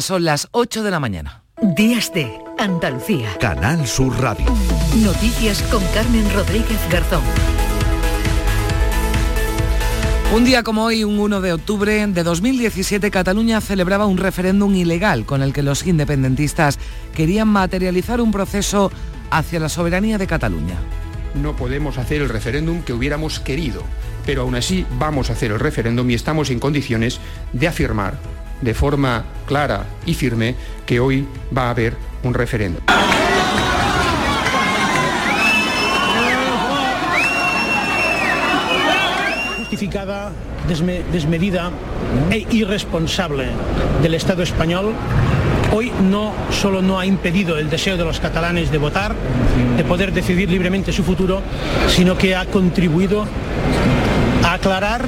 Son las 8 de la mañana. Días de Andalucía. Canal Sur Radio. Noticias con Carmen Rodríguez Garzón. Un día como hoy, un 1 de octubre de 2017, Cataluña celebraba un referéndum ilegal con el que los independentistas querían materializar un proceso hacia la soberanía de Cataluña. No podemos hacer el referéndum que hubiéramos querido, pero aún así vamos a hacer el referéndum y estamos en condiciones de afirmar de forma clara y firme que hoy va a haber un referéndum. justificada, desmedida e irresponsable del Estado español hoy no solo no ha impedido el deseo de los catalanes de votar, de poder decidir libremente su futuro, sino que ha contribuido a aclarar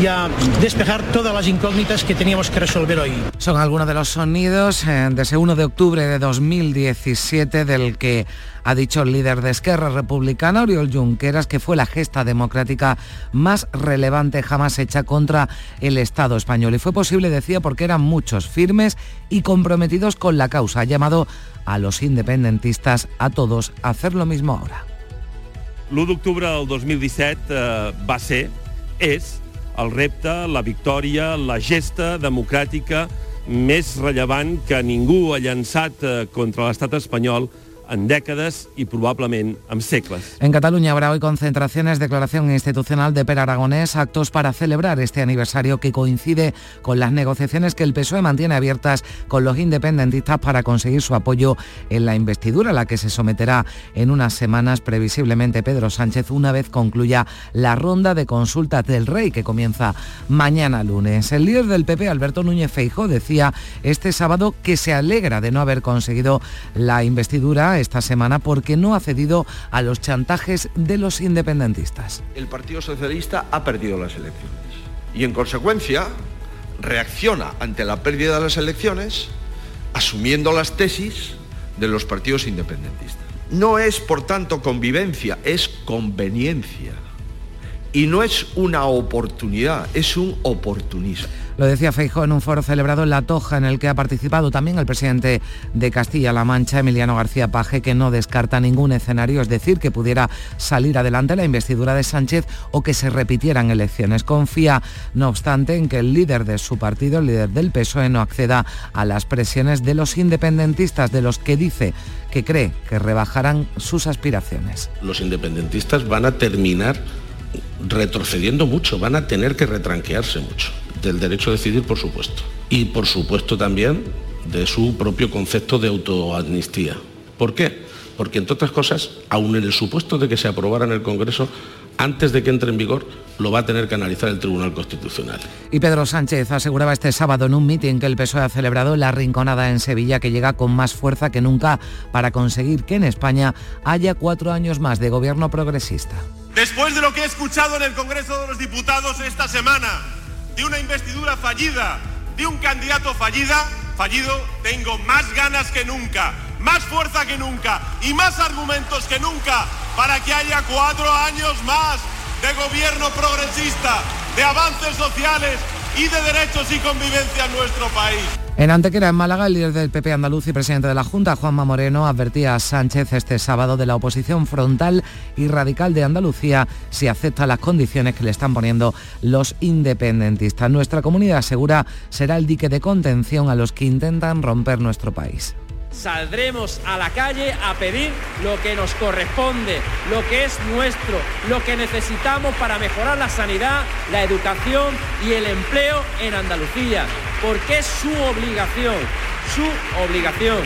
y a, despejar todas las incógnitas que teníamos que resolver hoy. Son algunos de los sonidos eh, de ese 1 de octubre de 2017 del que ha dicho el líder de Esquerra Republicana, Oriol Junqueras, que fue la gesta democrática más relevante jamás hecha contra el Estado español. Y fue posible, decía, porque eran muchos firmes y comprometidos con la causa. Ha llamado a los independentistas, a todos, a hacer lo mismo ahora. L'1 d'octubre del 2017 eh, va ser, és, el repte, la victòria, la gesta democràtica més rellevant que ningú ha llançat eh, contra l'estat espanyol en décadas y probablemente en. En Cataluña habrá hoy concentraciones, declaración institucional de Per Aragonés, actos para celebrar este aniversario que coincide con las negociaciones que el PSOE mantiene abiertas con los independentistas para conseguir su apoyo en la investidura, a la que se someterá en unas semanas previsiblemente Pedro Sánchez una vez concluya la ronda de consultas del Rey que comienza mañana lunes. El líder del PP, Alberto Núñez Feijóo, decía este sábado que se alegra de no haber conseguido la investidura esta semana porque no ha cedido a los chantajes de los independentistas. El Partido Socialista ha perdido las elecciones y en consecuencia reacciona ante la pérdida de las elecciones asumiendo las tesis de los partidos independentistas. No es, por tanto, convivencia, es conveniencia. Y no es una oportunidad, es un oportunismo. Lo decía Feijóo en un foro celebrado en La Toja, en el que ha participado también el presidente de Castilla-La Mancha, Emiliano García Paje, que no descarta ningún escenario, es decir, que pudiera salir adelante la investidura de Sánchez o que se repitieran elecciones. Confía, no obstante, en que el líder de su partido, el líder del PSOE, no acceda a las presiones de los independentistas, de los que dice que cree que rebajarán sus aspiraciones. Los independentistas van a terminar retrocediendo mucho, van a tener que retranquearse mucho del derecho a decidir, por supuesto. Y por supuesto también de su propio concepto de autoamnistía. ¿Por qué? Porque, entre otras cosas, aun en el supuesto de que se aprobara en el Congreso, antes de que entre en vigor, lo va a tener que analizar el Tribunal Constitucional. Y Pedro Sánchez aseguraba este sábado en un mitin que el PSOE ha celebrado la Rinconada en Sevilla, que llega con más fuerza que nunca para conseguir que en España haya cuatro años más de gobierno progresista. Después de lo que he escuchado en el Congreso de los Diputados esta semana, de una investidura fallida, de un candidato fallida, fallido, tengo más ganas que nunca, más fuerza que nunca y más argumentos que nunca para que haya cuatro años más de gobierno progresista, de avances sociales y de derechos y convivencia en nuestro país. En Antequera, en Málaga, el líder del PP andaluz y presidente de la Junta, Juanma Moreno, advertía a Sánchez este sábado de la oposición frontal y radical de Andalucía si acepta las condiciones que le están poniendo los independentistas. Nuestra comunidad segura será el dique de contención a los que intentan romper nuestro país saldremos a la calle a pedir lo que nos corresponde, lo que es nuestro, lo que necesitamos para mejorar la sanidad, la educación y el empleo en Andalucía, porque es su obligación, su obligación.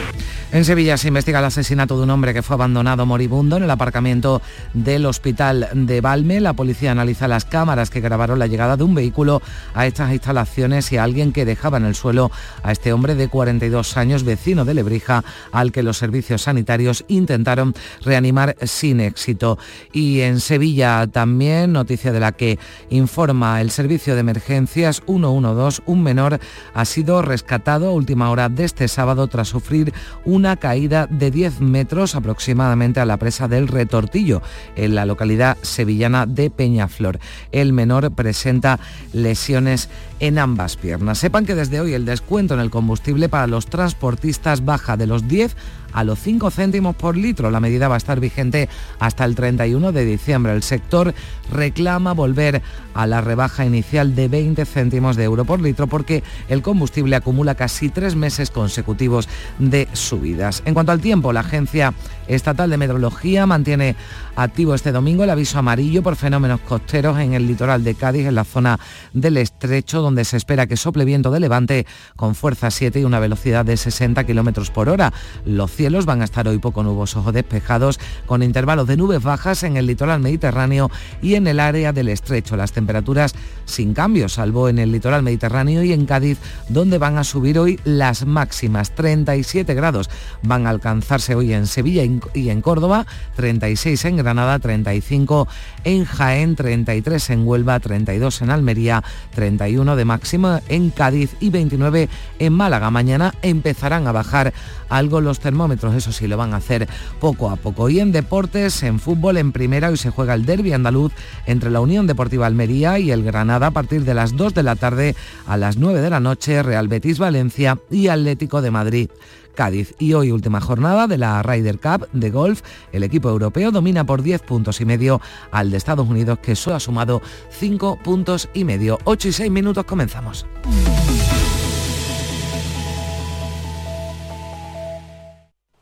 En Sevilla se investiga el asesinato de un hombre que fue abandonado moribundo en el aparcamiento del hospital de Valme. La policía analiza las cámaras que grabaron la llegada de un vehículo a estas instalaciones y a alguien que dejaba en el suelo a este hombre de 42 años, vecino de Lebrija, al que los servicios sanitarios intentaron reanimar sin éxito. Y en Sevilla también, noticia de la que informa el servicio de emergencias 112, un menor ha sido rescatado a última hora de este sábado tras sufrir un una caída de 10 metros aproximadamente a la presa del Retortillo, en la localidad sevillana de Peñaflor. El menor presenta lesiones en ambas piernas. Sepan que desde hoy el descuento en el combustible para los transportistas baja de los 10 a los 5 céntimos por litro. La medida va a estar vigente hasta el 31 de diciembre. El sector reclama volver a la rebaja inicial de 20 céntimos de euro por litro porque el combustible acumula casi tres meses consecutivos de subidas. En cuanto al tiempo, la Agencia Estatal de Meteorología mantiene activo este domingo el aviso amarillo por fenómenos costeros en el litoral de Cádiz, en la zona del estrecho, donde se espera que sople viento de levante con fuerza 7 y una velocidad de 60 kilómetros por hora. Los cielos van a estar hoy poco nubosos o despejados, con intervalos de nubes bajas en el litoral mediterráneo y en el área del estrecho. Las temperaturas sin cambio, salvo en el litoral mediterráneo y en Cádiz, donde van a subir hoy las máximas. 37 grados van a alcanzarse hoy en Sevilla y en Córdoba, 36 en Granada, 35 en Jaén, 33 en Huelva, 32 en Almería, 31 de máxima en Cádiz y 29 en Málaga. Mañana empezarán a bajar algo los termómetros, eso sí, lo van a hacer poco a poco. Y en deportes, en fútbol, en primera, hoy se juega el derby andaluz entre la Unión Deportiva Almería y el Granada a partir de las 2 de la tarde a las 9 de la noche, Real Betis Valencia y Atlético de Madrid. Cádiz. Y hoy última jornada de la Ryder Cup de golf. El equipo europeo domina por 10 puntos y medio al de Estados Unidos que solo ha sumado 5 puntos y medio. 8 y 6 minutos comenzamos.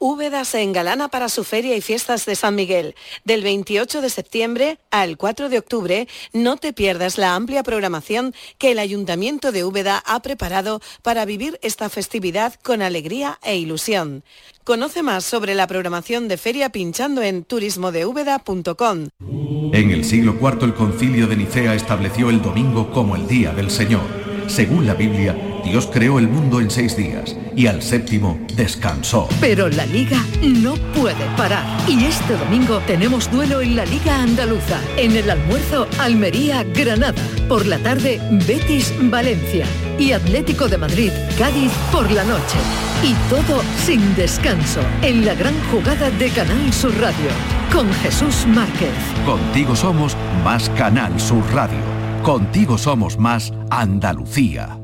Úbeda se engalana para su feria y fiestas de San Miguel. Del 28 de septiembre al 4 de octubre, no te pierdas la amplia programación que el Ayuntamiento de Úbeda ha preparado para vivir esta festividad con alegría e ilusión. Conoce más sobre la programación de feria pinchando en turismodeúbeda.com. En el siglo IV el concilio de Nicea estableció el domingo como el día del Señor. Según la Biblia, Dios creó el mundo en seis días y al séptimo descansó. Pero la liga no puede parar. Y este domingo tenemos duelo en la Liga Andaluza. En el almuerzo, Almería-Granada. Por la tarde, Betis-Valencia. Y Atlético de Madrid, Cádiz por la noche. Y todo sin descanso. En la gran jugada de Canal Sur Radio. Con Jesús Márquez. Contigo somos más Canal Sur Radio. Contigo somos más Andalucía.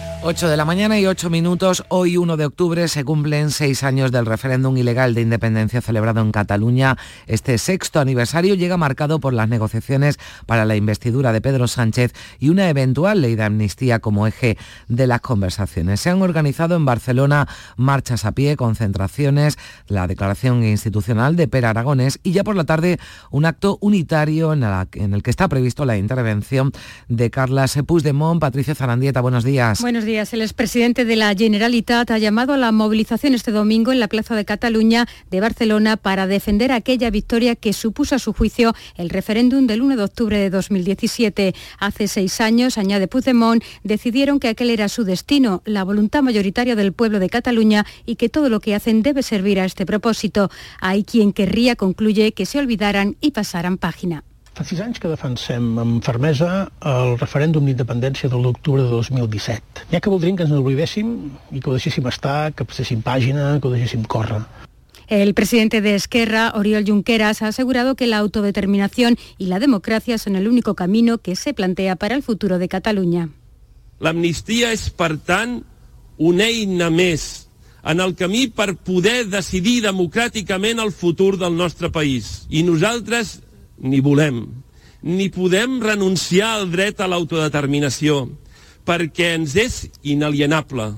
8 de la mañana y 8 minutos. Hoy 1 de octubre se cumplen seis años del referéndum ilegal de independencia celebrado en Cataluña. Este sexto aniversario llega marcado por las negociaciones para la investidura de Pedro Sánchez y una eventual ley de amnistía como eje de las conversaciones. Se han organizado en Barcelona marchas a pie, concentraciones, la declaración institucional de Per Aragones y ya por la tarde un acto unitario en, el que está previsto la intervención de Carla Puigdemont. Patricia Zarandieta, buenos días. Buenos días. El expresidente de la Generalitat ha llamado a la movilización este domingo en la Plaza de Cataluña de Barcelona para defender aquella victoria que supuso a su juicio el referéndum del 1 de octubre de 2017. Hace seis años, añade Puigdemont, decidieron que aquel era su destino, la voluntad mayoritaria del pueblo de Cataluña y que todo lo que hacen debe servir a este propósito. Hay quien querría, concluye, que se olvidaran y pasaran página. Fa sis anys que defensem amb fermesa el referèndum d'independència de l'octubre de 2017. N'hi ha que voldrien que ens n'oblidéssim i que ho deixéssim estar, que passéssim pàgina, que ho deixéssim córrer. El presidente de Esquerra, Oriol Junqueras, ha asegurado que la autodeterminación y la democracia son el único camino que se plantea para el futuro de Catalunya. L'amnistia és, per tant, una eina més en el camí per poder decidir democràticament el futur del nostre país. I nosaltres ni volem, ni podem renunciar al dret a l'autodeterminació, perquè ens és inalienable.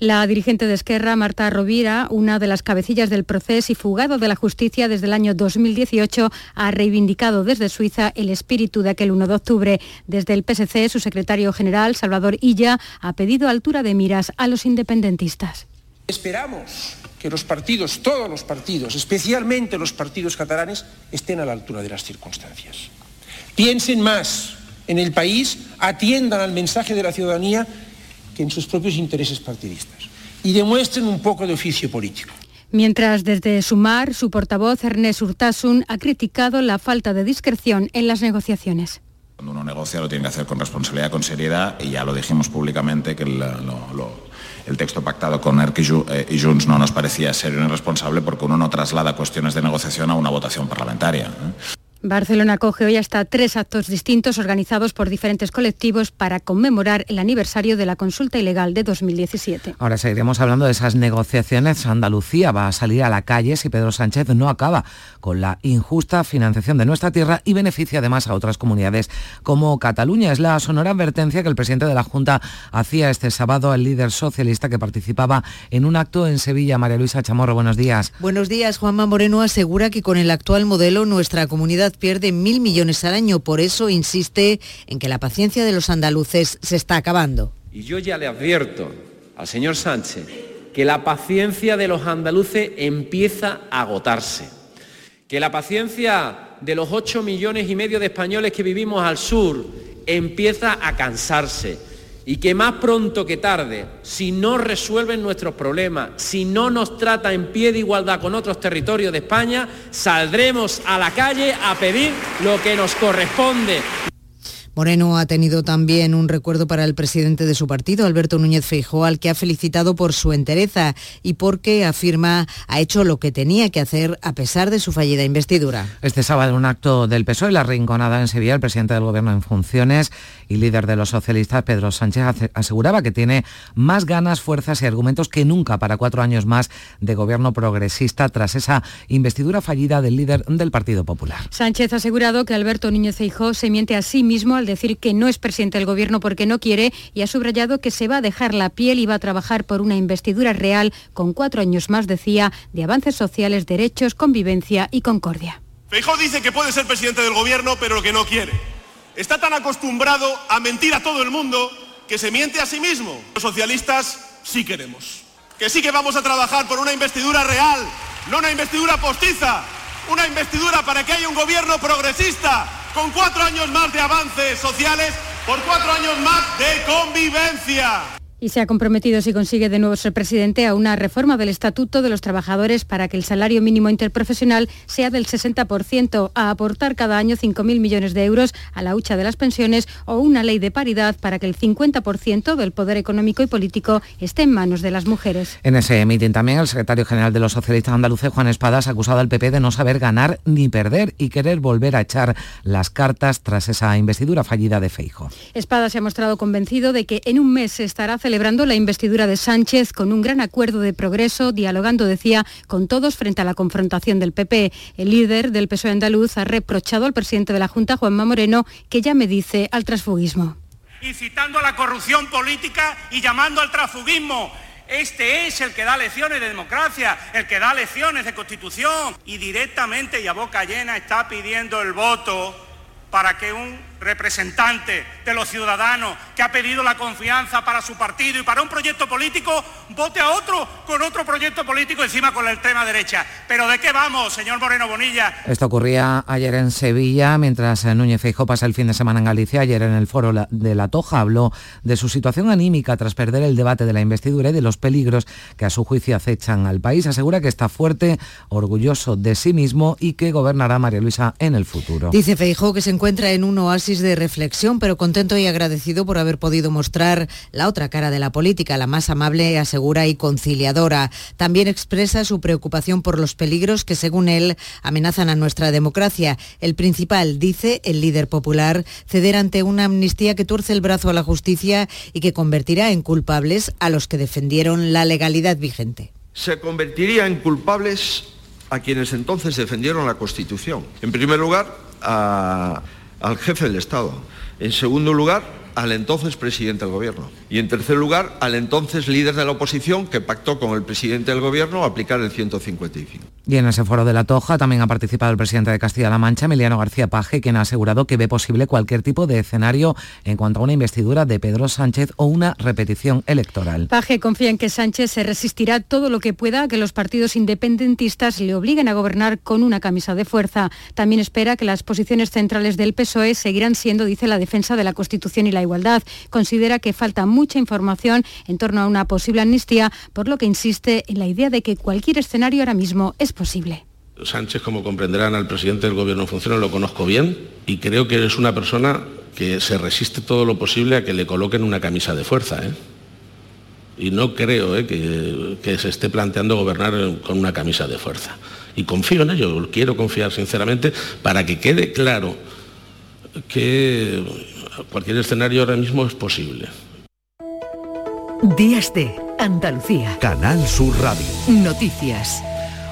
La dirigente de Esquerra, Marta Rovira, una de las cabecillas del proceso y fugado de la justicia desde el año 2018, ha reivindicado desde Suiza el espíritu de aquel 1 de octubre. Desde el PSC, su secretario general, Salvador Illa, ha pedido altura de miras a los independentistas. Esperamos que los partidos, todos los partidos, especialmente los partidos catalanes, estén a la altura de las circunstancias. Piensen más en el país, atiendan al mensaje de la ciudadanía que en sus propios intereses partidistas y demuestren un poco de oficio político. Mientras desde Sumar, su portavoz Ernest Urtasun ha criticado la falta de discreción en las negociaciones. Cuando uno negocia lo tiene que hacer con responsabilidad, con seriedad y ya lo dijimos públicamente que lo, lo, el texto pactado con ERC y Junts no nos parecía serio ni responsable porque uno no traslada cuestiones de negociación a una votación parlamentaria. Barcelona acoge hoy hasta tres actos distintos organizados por diferentes colectivos para conmemorar el aniversario de la consulta ilegal de 2017. Ahora seguiremos hablando de esas negociaciones. Andalucía va a salir a la calle si Pedro Sánchez no acaba con la injusta financiación de nuestra tierra y beneficia además a otras comunidades como Cataluña. Es la sonora advertencia que el presidente de la Junta hacía este sábado al líder socialista que participaba en un acto en Sevilla. María Luisa Chamorro, buenos días. Buenos días. Juanma Moreno asegura que con el actual modelo nuestra comunidad pierde mil millones al año. Por eso insiste en que la paciencia de los andaluces se está acabando. Y yo ya le advierto al señor Sánchez que la paciencia de los andaluces empieza a agotarse. Que la paciencia de los 8 millones y medio de españoles que vivimos al sur empieza a cansarse y que más pronto que tarde, si no resuelven nuestros problemas, si no nos trata en pie de igualdad con otros territorios de España, saldremos a la calle a pedir lo que nos corresponde. Moreno ha tenido también un recuerdo para el presidente de su partido, Alberto Núñez Feijóo, al que ha felicitado por su entereza y porque afirma ha hecho lo que tenía que hacer a pesar de su fallida investidura. Este sábado en un acto del PSOE, la Rinconada en Sevilla, el presidente del Gobierno en funciones y líder de los socialistas, Pedro Sánchez, aseguraba que tiene más ganas, fuerzas y argumentos que nunca para cuatro años más de gobierno progresista tras esa investidura fallida del líder del Partido Popular. Sánchez ha asegurado que Alberto Núñez Feijóo se miente a sí mismo al decir que no es presidente del Gobierno porque no quiere y ha subrayado que se va a dejar la piel y va a trabajar por una investidura real con cuatro años más, decía, de avances sociales, derechos, convivencia y concordia. Feijóo dice que puede ser presidente del Gobierno, pero que no quiere. Está tan acostumbrado a mentir a todo el mundo que se miente a sí mismo. Los socialistas sí queremos. Que sí que vamos a trabajar por una investidura real, no una investidura postiza, una investidura para que haya un gobierno progresista, con cuatro años más de avances sociales, por cuatro años más de convivencia y se ha comprometido, si consigue de nuevo ser presidente, a una reforma del Estatuto de los Trabajadores para que el salario mínimo interprofesional sea del 60%, a aportar cada año 5.000 millones de euros a la hucha de las pensiones o una ley de paridad para que el 50% del poder económico y político esté en manos de las mujeres. En ese mitin también el secretario general de los socialistas andaluces, Juan Espadas, ha acusado al PP de no saber ganar ni perder y querer volver a echar las cartas tras esa investidura fallida de Feijo. Espadas se ha mostrado convencido de que en un mes se estará celebrando celebrando la investidura de Sánchez con un gran acuerdo de progreso, dialogando, decía, con todos frente a la confrontación del PP. El líder del PSOE andaluz ha reprochado al presidente de la Junta, Juanma Moreno, que ya me dice al transfugismo. Incitando a la corrupción política y llamando al transfugismo. Este es el que da lecciones de democracia, el que da lecciones de constitución y directamente y a boca llena está pidiendo el voto para que un representante de los ciudadanos que ha pedido la confianza para su partido y para un proyecto político, vote a otro con otro proyecto político encima con la extrema derecha. Pero ¿de qué vamos, señor Moreno Bonilla? Esto ocurría ayer en Sevilla, mientras Núñez Feijóo pasa el fin de semana en Galicia. Ayer en el foro de La Toja habló de su situación anímica tras perder el debate de la investidura y de los peligros que a su juicio acechan al país. Asegura que está fuerte, orgulloso de sí mismo y que gobernará María Luisa en el futuro. Dice Feijóo que se encuentra en un oasis de reflexión, pero contento y agradecido por haber podido mostrar la otra cara de la política, la más amable, asegura y conciliadora. También expresa su preocupación por los peligros que, según él, amenazan a nuestra democracia. El principal, dice el líder popular, ceder ante una amnistía que tuerce el brazo a la justicia y que convertirá en culpables a los que defendieron la legalidad vigente. Se convertiría en culpables a quienes entonces defendieron la Constitución. En primer lugar, a al jefe del Estado. En segundo lugar, al entonces presidente del Gobierno. Y en tercer lugar, al entonces líder de la oposición que pactó con el presidente del Gobierno aplicar el 155. Y en ese foro de la Toja también ha participado el presidente de Castilla-La Mancha, Emiliano García Paje, quien ha asegurado que ve posible cualquier tipo de escenario en cuanto a una investidura de Pedro Sánchez o una repetición electoral. Paje confía en que Sánchez se resistirá todo lo que pueda a que los partidos independentistas le obliguen a gobernar con una camisa de fuerza. También espera que las posiciones centrales del PSOE seguirán siendo, dice, la defensa de la Constitución y la igualdad. Considera que falta mucha información en torno a una posible amnistía, por lo que insiste en la idea de que cualquier escenario ahora mismo es posible. Sánchez, como comprenderán, al presidente del Gobierno en funciones lo conozco bien y creo que es una persona que se resiste todo lo posible a que le coloquen una camisa de fuerza. ¿eh? Y no creo ¿eh? que, que se esté planteando gobernar con una camisa de fuerza. Y confío en ello, quiero confiar sinceramente para que quede claro que cualquier escenario ahora mismo es posible. Días de Andalucía. Canal Sur Radio. Noticias.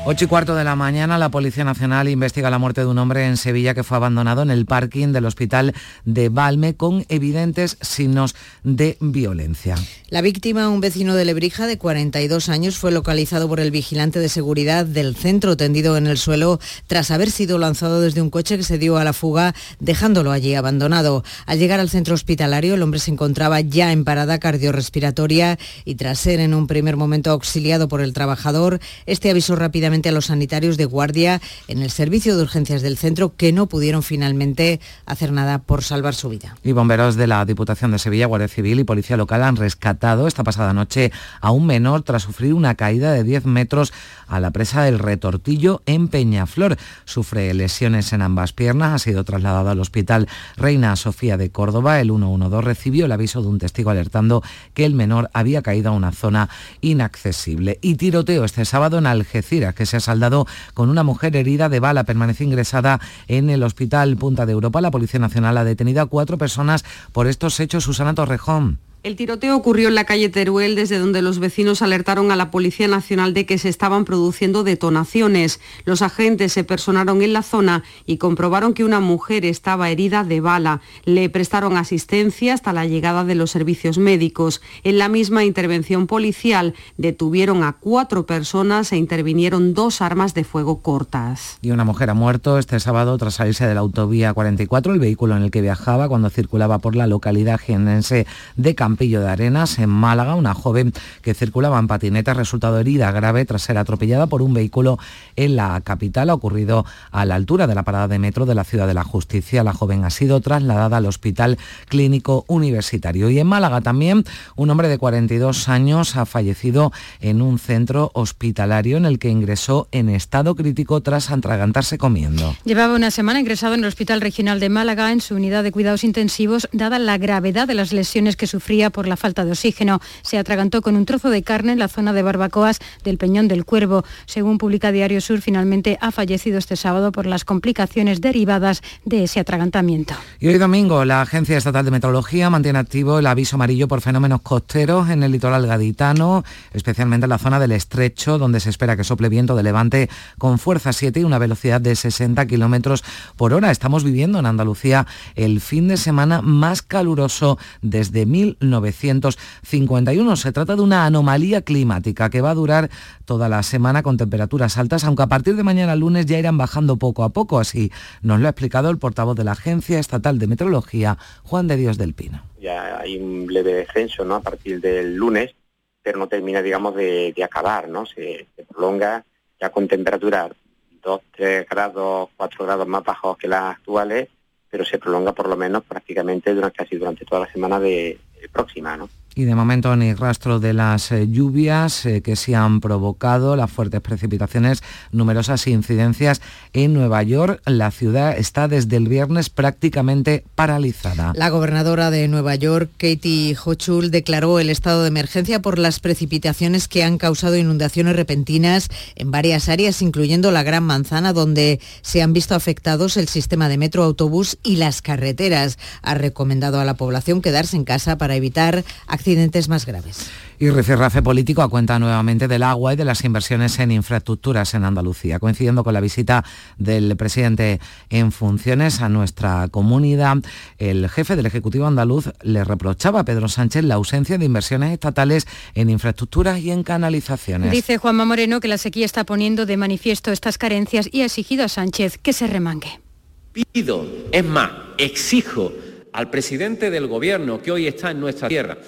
8 y cuarto de la mañana, la Policía Nacional investiga la muerte de un hombre en Sevilla que fue abandonado en el parking del hospital de Valme con evidentes signos de violencia. La víctima, un vecino de Lebrija de 42 años, fue localizado por el vigilante de seguridad del centro tendido en el suelo tras haber sido lanzado desde un coche que se dio a la fuga, dejándolo allí abandonado. Al llegar al centro hospitalario, el hombre se encontraba ya en parada cardiorrespiratoria y tras ser en un primer momento auxiliado por el trabajador, este avisó rápidamente a los sanitarios de guardia en el servicio de urgencias del centro que no pudieron finalmente hacer nada por salvar su vida. Y bomberos de la Diputación de Sevilla, Guardia Civil y Policía Local han rescatado esta pasada noche a un menor tras sufrir una caída de 10 metros a la presa del Retortillo en Peñaflor. Sufre lesiones en ambas piernas, ha sido trasladado al hospital Reina Sofía de Córdoba. El 112 recibió el aviso de un testigo alertando que el menor había caído a una zona inaccesible. Y tiroteo este sábado en Algeciras, se ha saldado con una mujer herida de bala. Permanece ingresada en el Hospital Punta de Europa. La Policía Nacional ha detenido a cuatro personas por estos hechos. Susana Torrejón. El tiroteo ocurrió en la calle Teruel, desde donde los vecinos alertaron a la Policía Nacional de que se estaban produciendo detonaciones. Los agentes se personaron en la zona y comprobaron que una mujer estaba herida de bala. Le prestaron asistencia hasta la llegada de los servicios médicos. En la misma intervención policial detuvieron a cuatro personas e intervinieron dos armas de fuego cortas. Y una mujer ha muerto este sábado tras salirse de la autovía 44, el vehículo en el que viajaba cuando circulaba por la localidad jienense de Campos Campillo de Arenas, en Málaga, una joven que circulaba en patineta ha resultado herida grave tras ser atropellada por un vehículo en la capital. Ha ocurrido a la altura de la parada de metro de la Ciudad de la Justicia. La joven ha sido trasladada al Hospital Clínico Universitario. Y en Málaga también un hombre de 42 años ha fallecido en un centro hospitalario en el que ingresó en estado crítico tras atragantarse comiendo. Llevaba una semana ingresado en el Hospital Regional de Málaga en su unidad de cuidados intensivos, dada la gravedad de las lesiones que sufría por la falta de oxígeno. Se atragantó con un trozo de carne en la zona de barbacoas del Peñón del Cuervo. Según publica Diario Sur, finalmente ha fallecido este sábado por las complicaciones derivadas de ese atragantamiento. Y hoy domingo, la Agencia Estatal de Meteorología mantiene activo el aviso amarillo por fenómenos costeros en el litoral gaditano, especialmente en la zona del estrecho, donde se espera que sople viento de levante con fuerza 7 y una velocidad de 60 kilómetros por hora. Estamos viviendo en Andalucía el fin de semana más caluroso desde 1900 1951. Se trata de una anomalía climática que va a durar toda la semana con temperaturas altas, aunque a partir de mañana lunes ya irán bajando poco a poco. Así nos lo ha explicado el portavoz de la Agencia Estatal de Meteorología, Juan de Dios del Pino. Ya hay un leve descenso a partir del lunes, pero no termina, digamos, de, acabar, ¿no? Se, se prolonga ya con temperaturas 2, 3 grados, 4 grados más bajos que las actuales, pero se prolonga por lo menos prácticamente durante casi durante toda la semana de, próxima, ¿no? Y de momento ni rastro de las eh, lluvias eh, que se han provocado, las fuertes precipitaciones, numerosas incidencias en Nueva York. La ciudad está desde el viernes prácticamente paralizada. La gobernadora de Nueva York, Katie Hochul, declaró el estado de emergencia por las precipitaciones que han causado inundaciones repentinas en varias áreas, incluyendo la Gran Manzana, donde se han visto afectados el sistema de metro, autobús y las carreteras. Ha recomendado a la población quedarse en casa para evitar accidentes más graves. Y Rifirrafe Político cuenta nuevamente del agua y de las inversiones en infraestructuras en Andalucía, coincidiendo con la visita del presidente en funciones a nuestra comunidad. El jefe del Ejecutivo andaluz le reprochaba a Pedro Sánchez la ausencia de inversiones estatales en infraestructuras y en canalizaciones. Dice Juanma Moreno que la sequía está poniendo de manifiesto estas carencias y ha exigido a Sánchez que se remangue. Pido, es más, exijo al presidente del gobierno que hoy está en nuestra tierra,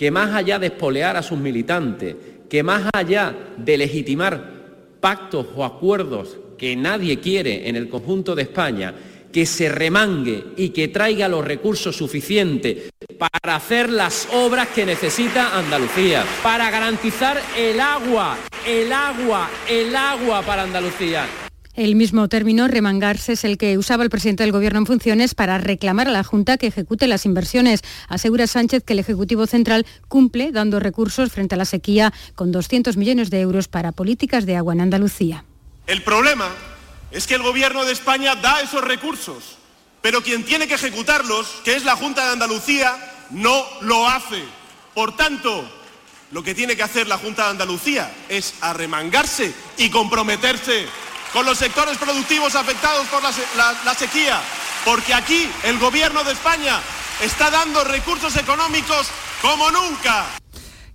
que más allá de espolear a sus militantes, que más allá de legitimar pactos o acuerdos que nadie quiere en el conjunto de España, que se remangue y que traiga los recursos suficientes para hacer las obras que necesita Andalucía, para garantizar el agua, el agua, el agua para Andalucía. El mismo término, remangarse, es el que usaba el presidente del Gobierno en funciones para reclamar a la Junta que ejecute las inversiones. Asegura Sánchez que el Ejecutivo Central cumple dando recursos frente a la sequía con 200 millones de euros para políticas de agua en Andalucía. El problema es que el Gobierno de España da esos recursos, pero quien tiene que ejecutarlos, que es la Junta de Andalucía, no lo hace. Por tanto, lo que tiene que hacer la Junta de Andalucía es arremangarse y comprometerse con los sectores productivos afectados por la, sequía, porque aquí el Gobierno de España está dando recursos económicos como nunca.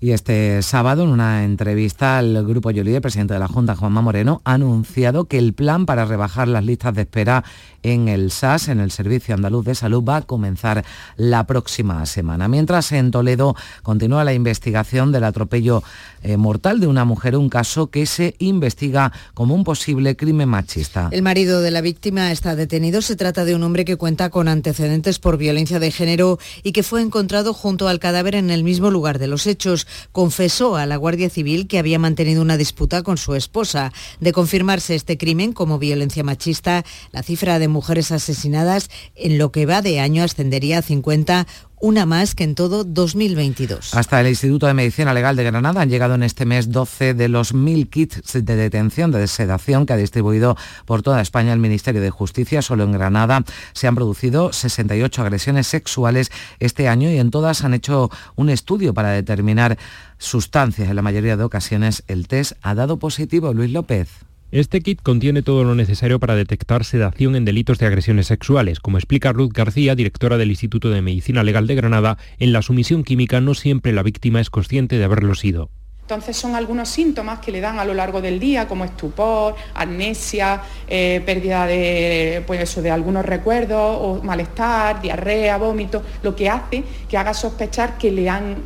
Y este sábado, en una entrevista al Grupo Yoli, el presidente de la Junta, Juanma Moreno, ha anunciado que el plan para rebajar las listas de espera en el SAS, en el Servicio Andaluz de Salud, va a comenzar la próxima semana. Mientras en Toledo continúa la investigación del atropello eh, mortal de una mujer, un caso que se investiga como un posible crimen machista. El marido de la víctima está detenido. Se trata de un hombre que cuenta con antecedentes por violencia de género y que fue encontrado junto al cadáver en el mismo lugar de los hechos confesó a la Guardia Civil que había mantenido una disputa con su esposa. De confirmarse este crimen como violencia machista, la cifra de mujeres asesinadas en lo que va de año ascendería a 50 una más que en todo 2022. Hasta el Instituto de Medicina Legal de Granada han llegado en este mes 12 de los 1.000 kits de detención de sedación que ha distribuido por toda España el Ministerio de Justicia. Solo en Granada se han producido 68 agresiones sexuales este año y en todas han hecho un estudio para determinar sustancias. En la mayoría de ocasiones el test ha dado positivo. Luis López. Este kit contiene todo lo necesario para detectar sedación en delitos de agresiones sexuales. Como explica Ruth García, directora del Instituto de Medicina Legal de Granada, en la sumisión química no siempre la víctima es consciente de haberlo sido. Entonces son algunos síntomas que le dan a lo largo del día, como estupor, amnesia, eh, pérdida de, pues de algunos recuerdos, o malestar, diarrea, vómito, lo que hace que haga sospechar que le han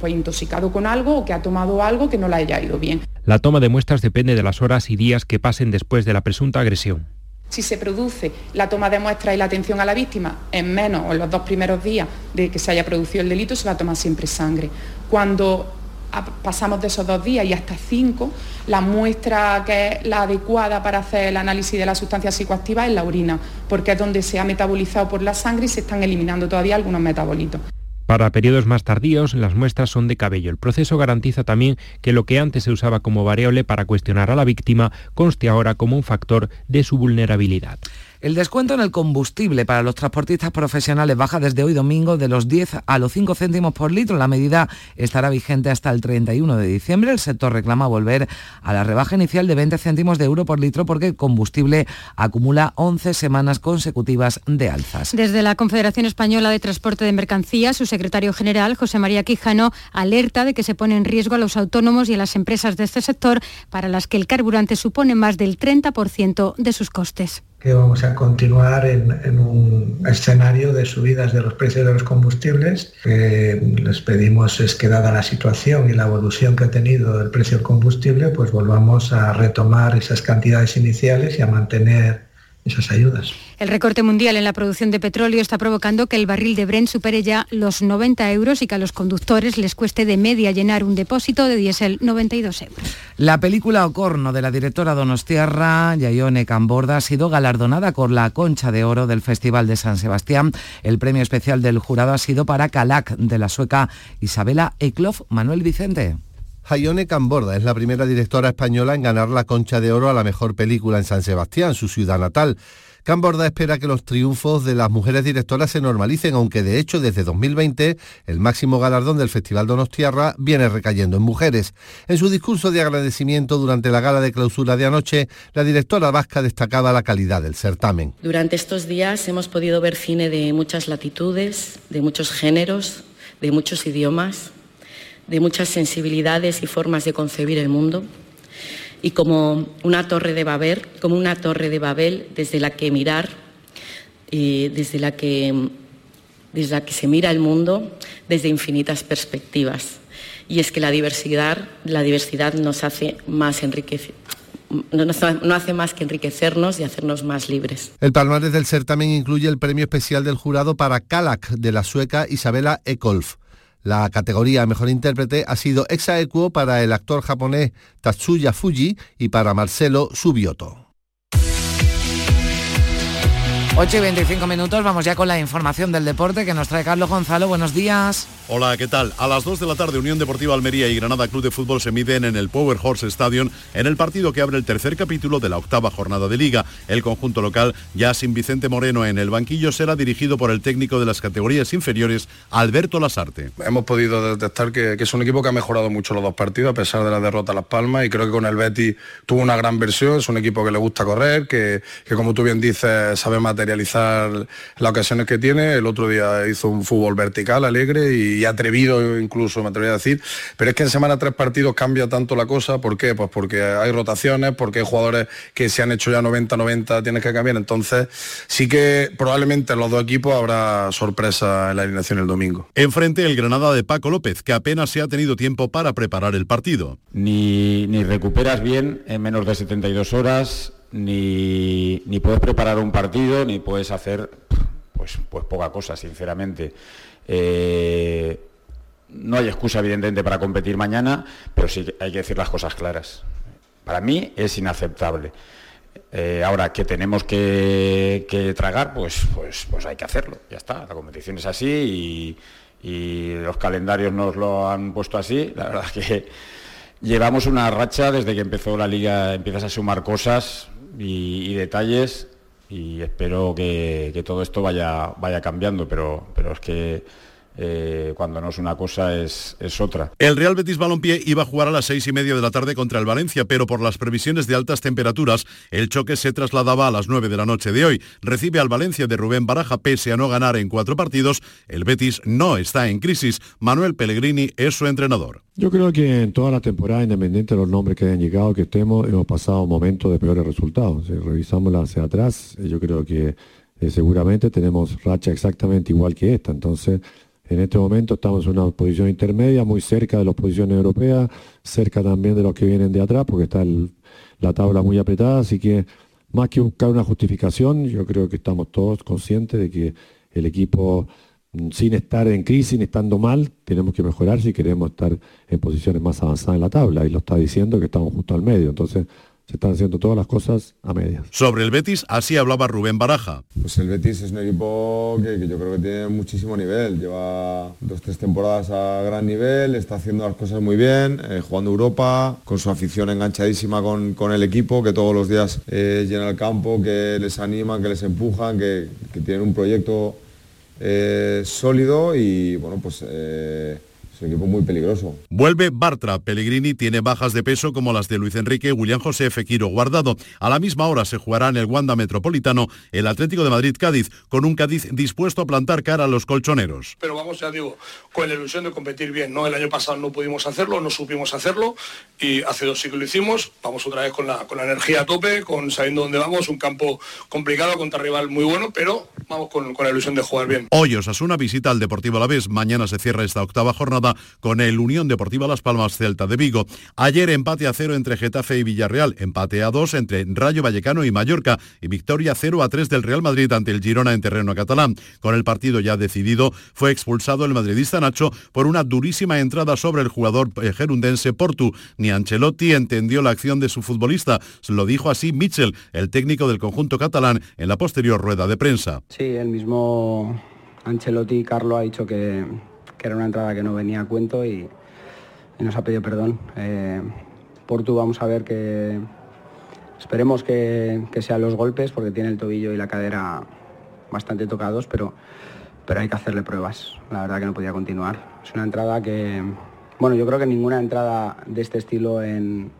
pues, intoxicado con algo o que ha tomado algo que no le haya ido bien. La toma de muestras depende de las horas y días que pasen después de la presunta agresión. Si se produce la toma de muestras y la atención a la víctima en menos o en los dos primeros días de que se haya producido el delito, se va a tomar siempre sangre. Cuando pasamos de esos dos días y hasta cinco, la muestra que es la adecuada para hacer el análisis de la sustancia psicoactiva es la orina, porque es donde se ha metabolizado por la sangre y se están eliminando todavía algunos metabolitos. Para periodos más tardíos, las muestras son de cabello. El proceso garantiza también que lo que antes se usaba como variable para cuestionar a la víctima conste ahora como un factor de su vulnerabilidad. El descuento en el combustible para los transportistas profesionales baja desde hoy domingo de los 10 a los 5 céntimos por litro. La medida estará vigente hasta el 31 de diciembre. El sector reclama volver a la rebaja inicial de 20 céntimos de euro por litro porque el combustible acumula 11 semanas consecutivas de alzas. Desde la Confederación Española de Transporte de Mercancías, su secretario general, José María Quijano, alerta de que se pone en riesgo a los autónomos y a las empresas de este sector para las que el carburante supone más del 30% de sus costes que vamos a continuar en, un escenario de subidas de los precios de los combustibles. que les pedimos es que dada la situación y la evolución que ha tenido el precio del combustible, pues volvamos a retomar esas cantidades iniciales y a mantener esas ayudas. El recorte mundial en la producción de petróleo está provocando que el barril de Brent supere ya los 90 euros y que a los conductores les cueste de media llenar un depósito de diésel 92 euros. La película Ocorno de la directora donostiarra Yayone Camborda ha sido galardonada con la Concha de Oro del Festival de San Sebastián. El premio especial del jurado ha sido para Calac de la sueca Isabela Eklof Manuel Vicente. Jaione Camborda es la primera directora española en ganar la Concha de Oro a la mejor película en San Sebastián, su ciudad natal. Camborda espera que los triunfos de las mujeres directoras se normalicen, aunque de hecho desde 2020 el máximo galardón del Festival Donostiarra viene recayendo en mujeres. En su discurso de agradecimiento durante la gala de clausura de anoche, la directora vasca destacaba la calidad del certamen. Durante estos días hemos podido ver cine de muchas latitudes, de muchos géneros, de muchos idiomas de muchas sensibilidades y formas de concebir el mundo y como una torre de Babel, como una torre de Babel desde la que mirar, y desde la que desde la que se mira el mundo desde infinitas perspectivas. Y es que la diversidad, la diversidad nos hace más no, hace más que enriquecernos y hacernos más libres. El palmarés del certamen incluye el premio especial del jurado para Kalak de la sueca Isabela Ekolf. La categoría Mejor Intérprete ha sido exaequo para el actor japonés Tatsuya Fuji y para Marcelo Subioto. 8 y 25 minutos, vamos ya con la información del deporte que nos trae Carlos Gonzalo. Buenos días. Hola, ¿qué tal? A las 2 de la tarde, Unión Deportiva Almería y Granada Club de Fútbol se miden en el Power Horse Stadium en el partido que abre el tercer capítulo de la octava jornada de Liga. El conjunto local, ya sin Vicente Moreno en el banquillo, será dirigido por el técnico de las categorías inferiores, Alberto Lasarte. Hemos podido detectar que, es un equipo que ha mejorado mucho los dos partidos a pesar de la derrota a Las Palmas y creo que con el Betty tuvo una gran versión, es un equipo que le gusta correr, que, que como tú bien dices sabe materializar las ocasiones que tiene. El otro día hizo un fútbol vertical, alegre y, atrevido incluso, me atrevería a decir. Pero es que en semana tres partidos cambia tanto la cosa. ¿Por qué? Pues porque hay rotaciones, porque hay jugadores que se han hecho ya 90-90, tienes que cambiar. Entonces sí que probablemente en los dos equipos habrá sorpresa en la alineación el domingo. Enfrente el Granada de Paco López, que apenas se ha tenido tiempo para preparar el partido. Ni, ni recuperas bien en menos de 72 horas, ni, ni puedes preparar un partido, ni puedes hacer pues, pues poca cosa, sinceramente. Eh, no hay excusa, evidentemente, para competir mañana, pero sí hay que decir las cosas claras. Para mí es inaceptable. Eh, ahora que tenemos que, tragar, pues, pues, pues hay que hacerlo. Ya está, la competición es así y, y los calendarios nos lo han puesto así. La verdad es que llevamos una racha desde que empezó la liga, empiezas a sumar cosas y, detalles y espero que, todo esto vaya, vaya cambiando, pero, pero es que eh, cuando no es una cosa es, es, otra. El Real Betis Balompié iba a jugar a las seis y media de la tarde contra el Valencia, pero por las previsiones de altas temperaturas, el choque se trasladaba a las nueve de la noche de hoy. Recibe al Valencia de Rubén Baraja, pese a no ganar en cuatro partidos, el Betis no está en crisis. Manuel Pellegrini es su entrenador. Yo creo que en toda la temporada, independiente de los nombres que hayan llegado, que estemos, hemos pasado momentos de peores resultados. Si revisamos hacia atrás, yo creo que eh, seguramente tenemos racha exactamente igual que esta. Entonces, en este momento estamos en una posición intermedia, muy cerca de las posiciones europeas, cerca también de los que vienen de atrás, porque está la tabla muy apretada, así que más que buscar una justificación, yo creo que estamos todos conscientes de que el equipo, mm, sin estar en crisis, ni estando mal, tenemos que mejorar si queremos estar en posiciones más avanzadas en la tabla, y lo está diciendo que estamos justo al medio. Entonces, se están haciendo todas las cosas a medias. Sobre el Betis, así hablaba Rubén Baraja. Pues el Betis es un equipo que, yo creo que tiene muchísimo nivel. Lleva dos, tres temporadas a gran nivel, está haciendo las cosas muy bien, eh, jugando Europa, con su afición enganchadísima con, con el equipo, que todos los días eh, llena el campo, que les animan, que les empujan, que, que tienen un proyecto eh, sólido y bueno, pues es un equipo muy peligroso. Vuelve Bartra. Pellegrini tiene bajas de peso como las de Luis Enrique, William José, Fequiro Guardado. A la misma hora se jugará en el Wanda Metropolitano el Atlético de Madrid-Cádiz, con un Cádiz dispuesto a plantar cara a los colchoneros. Pero vamos, ya digo, con la ilusión de competir bien. ¿no? El año pasado no pudimos hacerlo, no supimos hacerlo y hace dos que lo hicimos. Vamos otra vez con la, con la energía a tope, con sabiendo dónde vamos, un campo complicado contra rival muy bueno, pero vamos con, con la ilusión de jugar bien. Hoy Osasuna visita al Deportivo Alavés. Mañana se cierra esta octava jornada con el Unión Deportiva Las Palmas Celta de Vigo. Ayer empate a cero entre Getafe y Villarreal, empate a dos entre Rayo Vallecano y Mallorca y victoria 0 a 3 del Real Madrid ante el Girona en terreno catalán. Con el partido ya decidido, fue expulsado el madridista Nacho por una durísima entrada sobre el jugador eh, gerundense Portu. Ni Ancelotti entendió la acción de su futbolista. Lo dijo así Mitchell, el técnico del conjunto catalán, en la posterior rueda de prensa. Sí, el mismo Ancelotti Carlo ha dicho que, que era una entrada que no venía a cuento y, nos ha pedido perdón. Eh, Portu vamos a ver que esperemos que, sean los golpes porque tiene el tobillo y la cadera bastante tocados, pero, pero hay que hacerle pruebas. La verdad que no podía continuar. Es una entrada que, bueno, yo creo que ninguna entrada de este estilo en,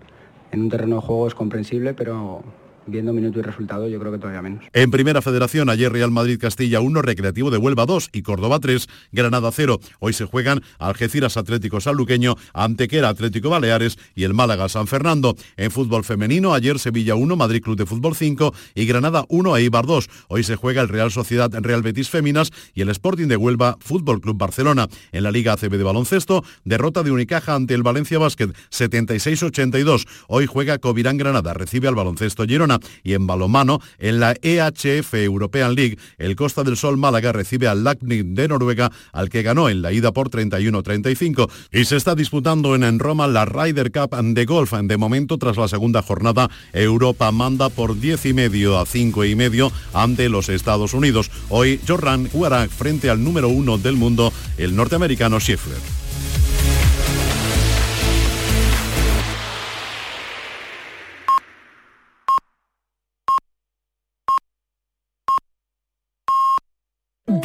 en un terreno de juego es comprensible, pero viendo minuto y resultado, yo creo que todavía menos. En Primera Federación, ayer Real Madrid Castilla 1, Recreativo de Huelva 2 y Córdoba 3, Granada 0. Hoy se juegan Algeciras Atlético Sanluqueño, Antequera Atlético Baleares y el Málaga San Fernando. En fútbol femenino, ayer Sevilla 1, Madrid Club de Fútbol 5 y Granada 1 e Ibar 2. Hoy se juega el Real Sociedad Real Betis Féminas y el Sporting de Huelva Fútbol Club Barcelona. En la Liga ACB de baloncesto, derrota de Unicaja ante el Valencia Basket 76-82. Hoy juega Covirán Granada, recibe al baloncesto Girona y en balomano en la EHF European League, el Costa del Sol Málaga recibe al LACNIC de Noruega, al que ganó en la ida por 31-35. Y se está disputando en, Roma la Ryder Cup de golf. De momento, tras la segunda jornada, Europa manda por 10 y medio a 5 y medio ante los Estados Unidos. Hoy, Jordan jugará frente al número uno del mundo, el norteamericano Schiffler.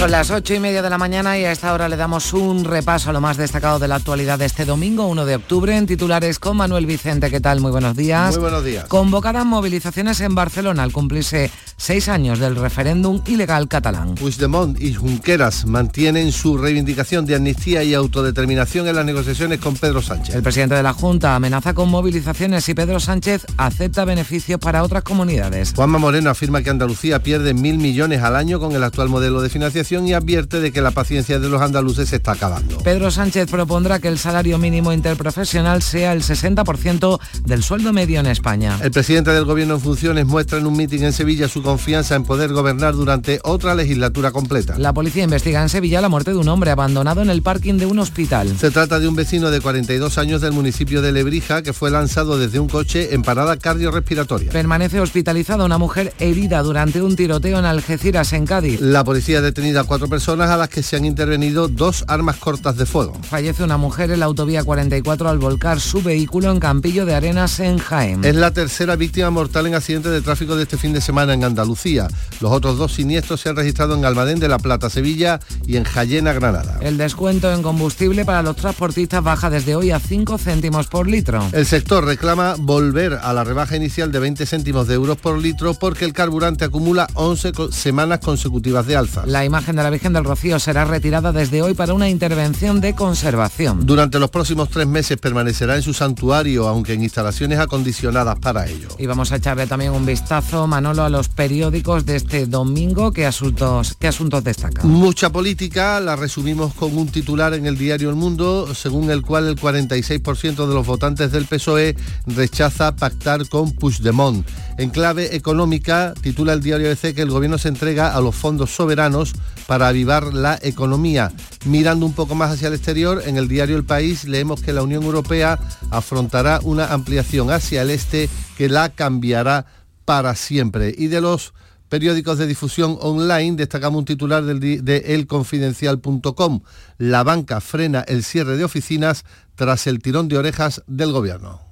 Son las ocho y media de la mañana y a esta hora le damos un repaso a lo más destacado de la actualidad de este domingo, 1 de octubre, en titulares con Manuel Vicente. ¿Qué tal? Muy buenos días. Muy buenos días. Convocadas movilizaciones en Barcelona al cumplirse seis años del referéndum ilegal catalán. Puigdemont y Junqueras mantienen su reivindicación de amnistía y autodeterminación en las negociaciones con Pedro Sánchez. El presidente de la Junta amenaza con movilizaciones y Pedro Sánchez acepta beneficios para otras comunidades. Juanma Moreno afirma que Andalucía pierde mil millones al año con el actual modelo de financiación y advierte de que la paciencia de los andaluces se está acabando. Pedro Sánchez propondrá que el salario mínimo interprofesional sea el 60% del sueldo medio en España. El presidente del gobierno en funciones muestra en un mitin en Sevilla su confianza en poder gobernar durante otra legislatura completa. La policía investiga en Sevilla la muerte de un hombre abandonado en el parking de un hospital. Se trata de un vecino de 42 años del municipio de Lebrija que fue lanzado desde un coche en parada cardiorrespiratoria. Permanece hospitalizada una mujer herida durante un tiroteo en Algeciras, en Cádiz. La policía ha detenido a cuatro personas a las que se han intervenido dos armas cortas de fuego. Fallece una mujer en la autovía 44 al volcar su vehículo en Campillo de Arenas, en Jaén. Es la tercera víctima mortal en accidente de tráfico de este fin de semana en Andalucía. Los otros dos siniestros se han registrado en Almadén de la Plata, Sevilla y en Jayena, Granada. El descuento en combustible para los transportistas baja desde hoy a 5 céntimos por litro. El sector reclama volver a la rebaja inicial de 20 céntimos de euros por litro porque el carburante acumula 11 semanas consecutivas de alza. La imagen de la Virgen del Rocío será retirada desde hoy para una intervención de conservación. Durante los próximos tres meses permanecerá en su santuario, aunque en instalaciones acondicionadas para ello. Y vamos a echarle también un vistazo, Manolo, a los periódicos de este domingo. ¿Qué asuntos, qué asuntos destacan? Mucha política, la resumimos con un titular en el diario El Mundo, según el cual el 46% de los votantes del PSOE rechaza pactar con Puigdemont. En clave económica, titula el diario EC que el gobierno se entrega a los fondos soberanos para avivar la economía. Mirando un poco más hacia el exterior, en el diario El País leemos que la Unión Europea afrontará una ampliación hacia el este que la cambiará para siempre. Y de los periódicos de difusión online, destacamos un titular de elconfidencial.com. La banca frena el cierre de oficinas tras el tirón de orejas del gobierno.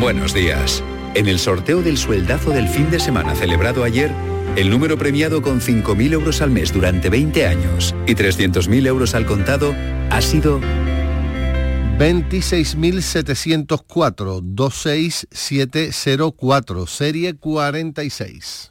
Buenos días. En el sorteo del sueldazo del fin de semana celebrado ayer, el número premiado con 5.000 euros al mes durante 20 años y 300.000 euros al contado ha sido 26.704 26704, serie 46.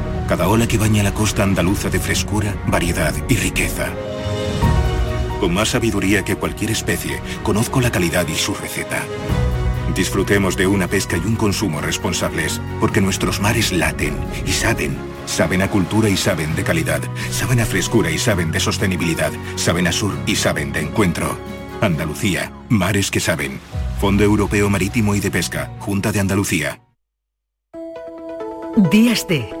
Cada ola que baña la costa andaluza de frescura, variedad y riqueza. Con más sabiduría que cualquier especie, conozco la calidad y su receta. Disfrutemos de una pesca y un consumo responsables, porque nuestros mares laten y saben. Saben a cultura y saben de calidad. Saben a frescura y saben de sostenibilidad. Saben a sur y saben de encuentro. Andalucía, mares que saben. Fondo Europeo Marítimo y de Pesca, Junta de Andalucía. Días de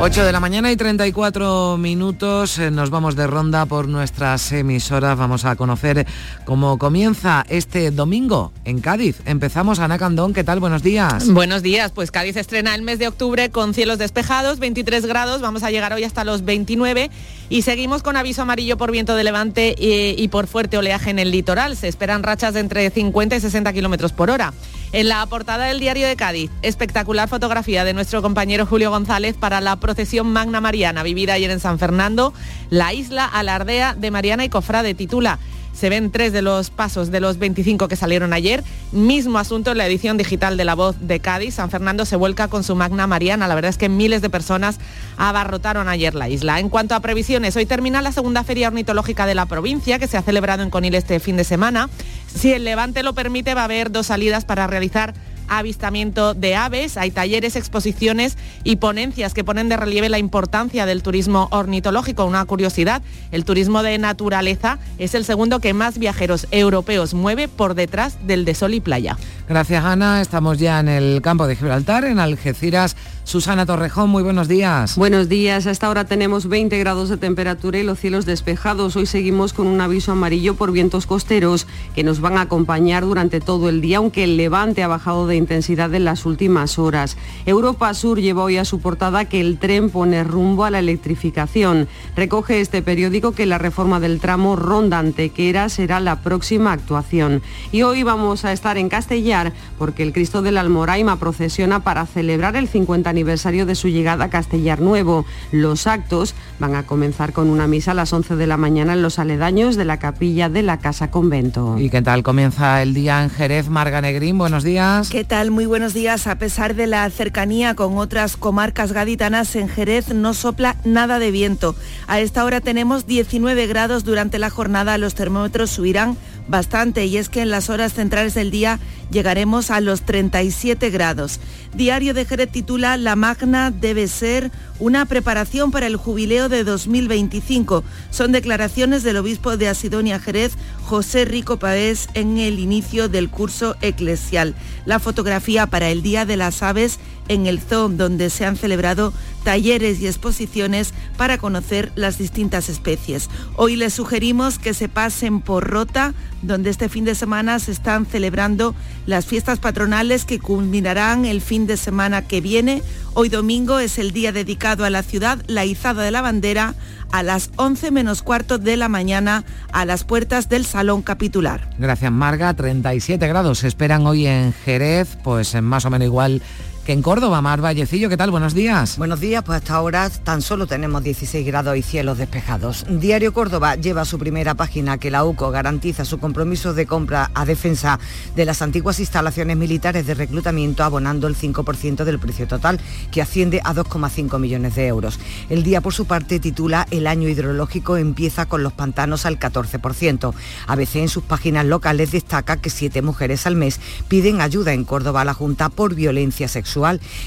8 de la mañana y 34 minutos. Eh, nos vamos de ronda por nuestras emisoras. Vamos a conocer cómo comienza este domingo en Cádiz. Empezamos, Ana Candón. ¿Qué tal? Buenos días. Buenos días. Pues Cádiz estrena el mes de octubre con cielos despejados, 23 grados. Vamos a llegar hoy hasta los 29 y seguimos con aviso amarillo por viento de levante y, y por fuerte oleaje en el litoral. Se esperan rachas entre 50 y 60 kilómetros por hora. En la portada del diario de Cádiz, espectacular fotografía de nuestro compañero Julio González para la procesión Magna Mariana vivida ayer en San Fernando. La isla alardea de Mariana y Cofrade titula se ven tres de los pasos de los 25 que salieron ayer. Mismo asunto en la edición digital de La Voz de Cádiz. San Fernando se vuelca con su Magna Mariana. La verdad es que miles de personas abarrotaron ayer la isla. En cuanto a previsiones, hoy termina la segunda feria ornitológica de la provincia que se ha celebrado en Conil este fin de semana. Si el levante lo permite, va a haber dos salidas para realizar avistamiento de aves, hay talleres, exposiciones y ponencias que ponen de relieve la importancia del turismo ornitológico. Una curiosidad, el turismo de naturaleza es el segundo que más viajeros europeos mueve por detrás del de sol y playa. Gracias Ana, estamos ya en el campo de Gibraltar, en Algeciras. Susana Torrejón, muy buenos días. Buenos días, a esta hora tenemos 20 grados de temperatura y los cielos despejados. Hoy seguimos con un aviso amarillo por vientos costeros que nos van a acompañar durante todo el día, aunque el levante ha bajado de intensidad en las últimas horas. Europa Sur lleva hoy a su portada que el tren pone rumbo a la electrificación. Recoge este periódico que la reforma del tramo Ronda Antequera será la próxima actuación. Y hoy vamos a estar en Castellar porque el Cristo del Almoraima procesiona para celebrar el 50 aniversario de su llegada a Castellar Nuevo. Los actos van a comenzar con una misa a las 11 de la mañana en los aledaños de la capilla de la Casa Convento. ¿Y qué tal comienza el día en Jerez? Marga Negrín, buenos días. ¿Qué tal? Muy buenos días. A pesar de la cercanía con otras comarcas gaditanas, en Jerez no sopla nada de viento. A esta hora tenemos 19 grados. Durante la jornada los termómetros subirán bastante y es que en las horas centrales del día llegaremos a los 37 grados. Diario de Jerez titula La Magna debe ser una preparación para el jubileo de 2025. Son declaraciones del obispo de Asidonia Jerez, José Rico Pavés, en el inicio del curso eclesial. La fotografía para el Día de las Aves en el zoo, donde se han celebrado talleres y exposiciones para conocer las distintas especies. Hoy les sugerimos que se pasen por Rota, donde este fin de semana se están celebrando las fiestas patronales que culminarán el fin de semana que viene. Hoy domingo es el día dedicado a la ciudad, la izada de la bandera, a las 11 menos cuarto de la mañana a las puertas del Salón Capitular. Gracias Marga, 37 grados se esperan hoy en Jerez, pues más o menos igual en Córdoba. Mar Vallecillo, ¿qué tal? Buenos días. Buenos días, pues hasta ahora tan solo tenemos 16 grados y cielos despejados. Diario Córdoba lleva su primera página que la UCO garantiza su compromiso de compra a defensa de las antiguas instalaciones militares de reclutamiento abonando el 5% del precio total, que asciende a 2,5 millones de euros. El día, por su parte, titula El año hidrológico empieza con los pantanos al 14%. ABC en sus páginas locales destaca que siete mujeres al mes piden ayuda en Córdoba a la Junta por violencia sexual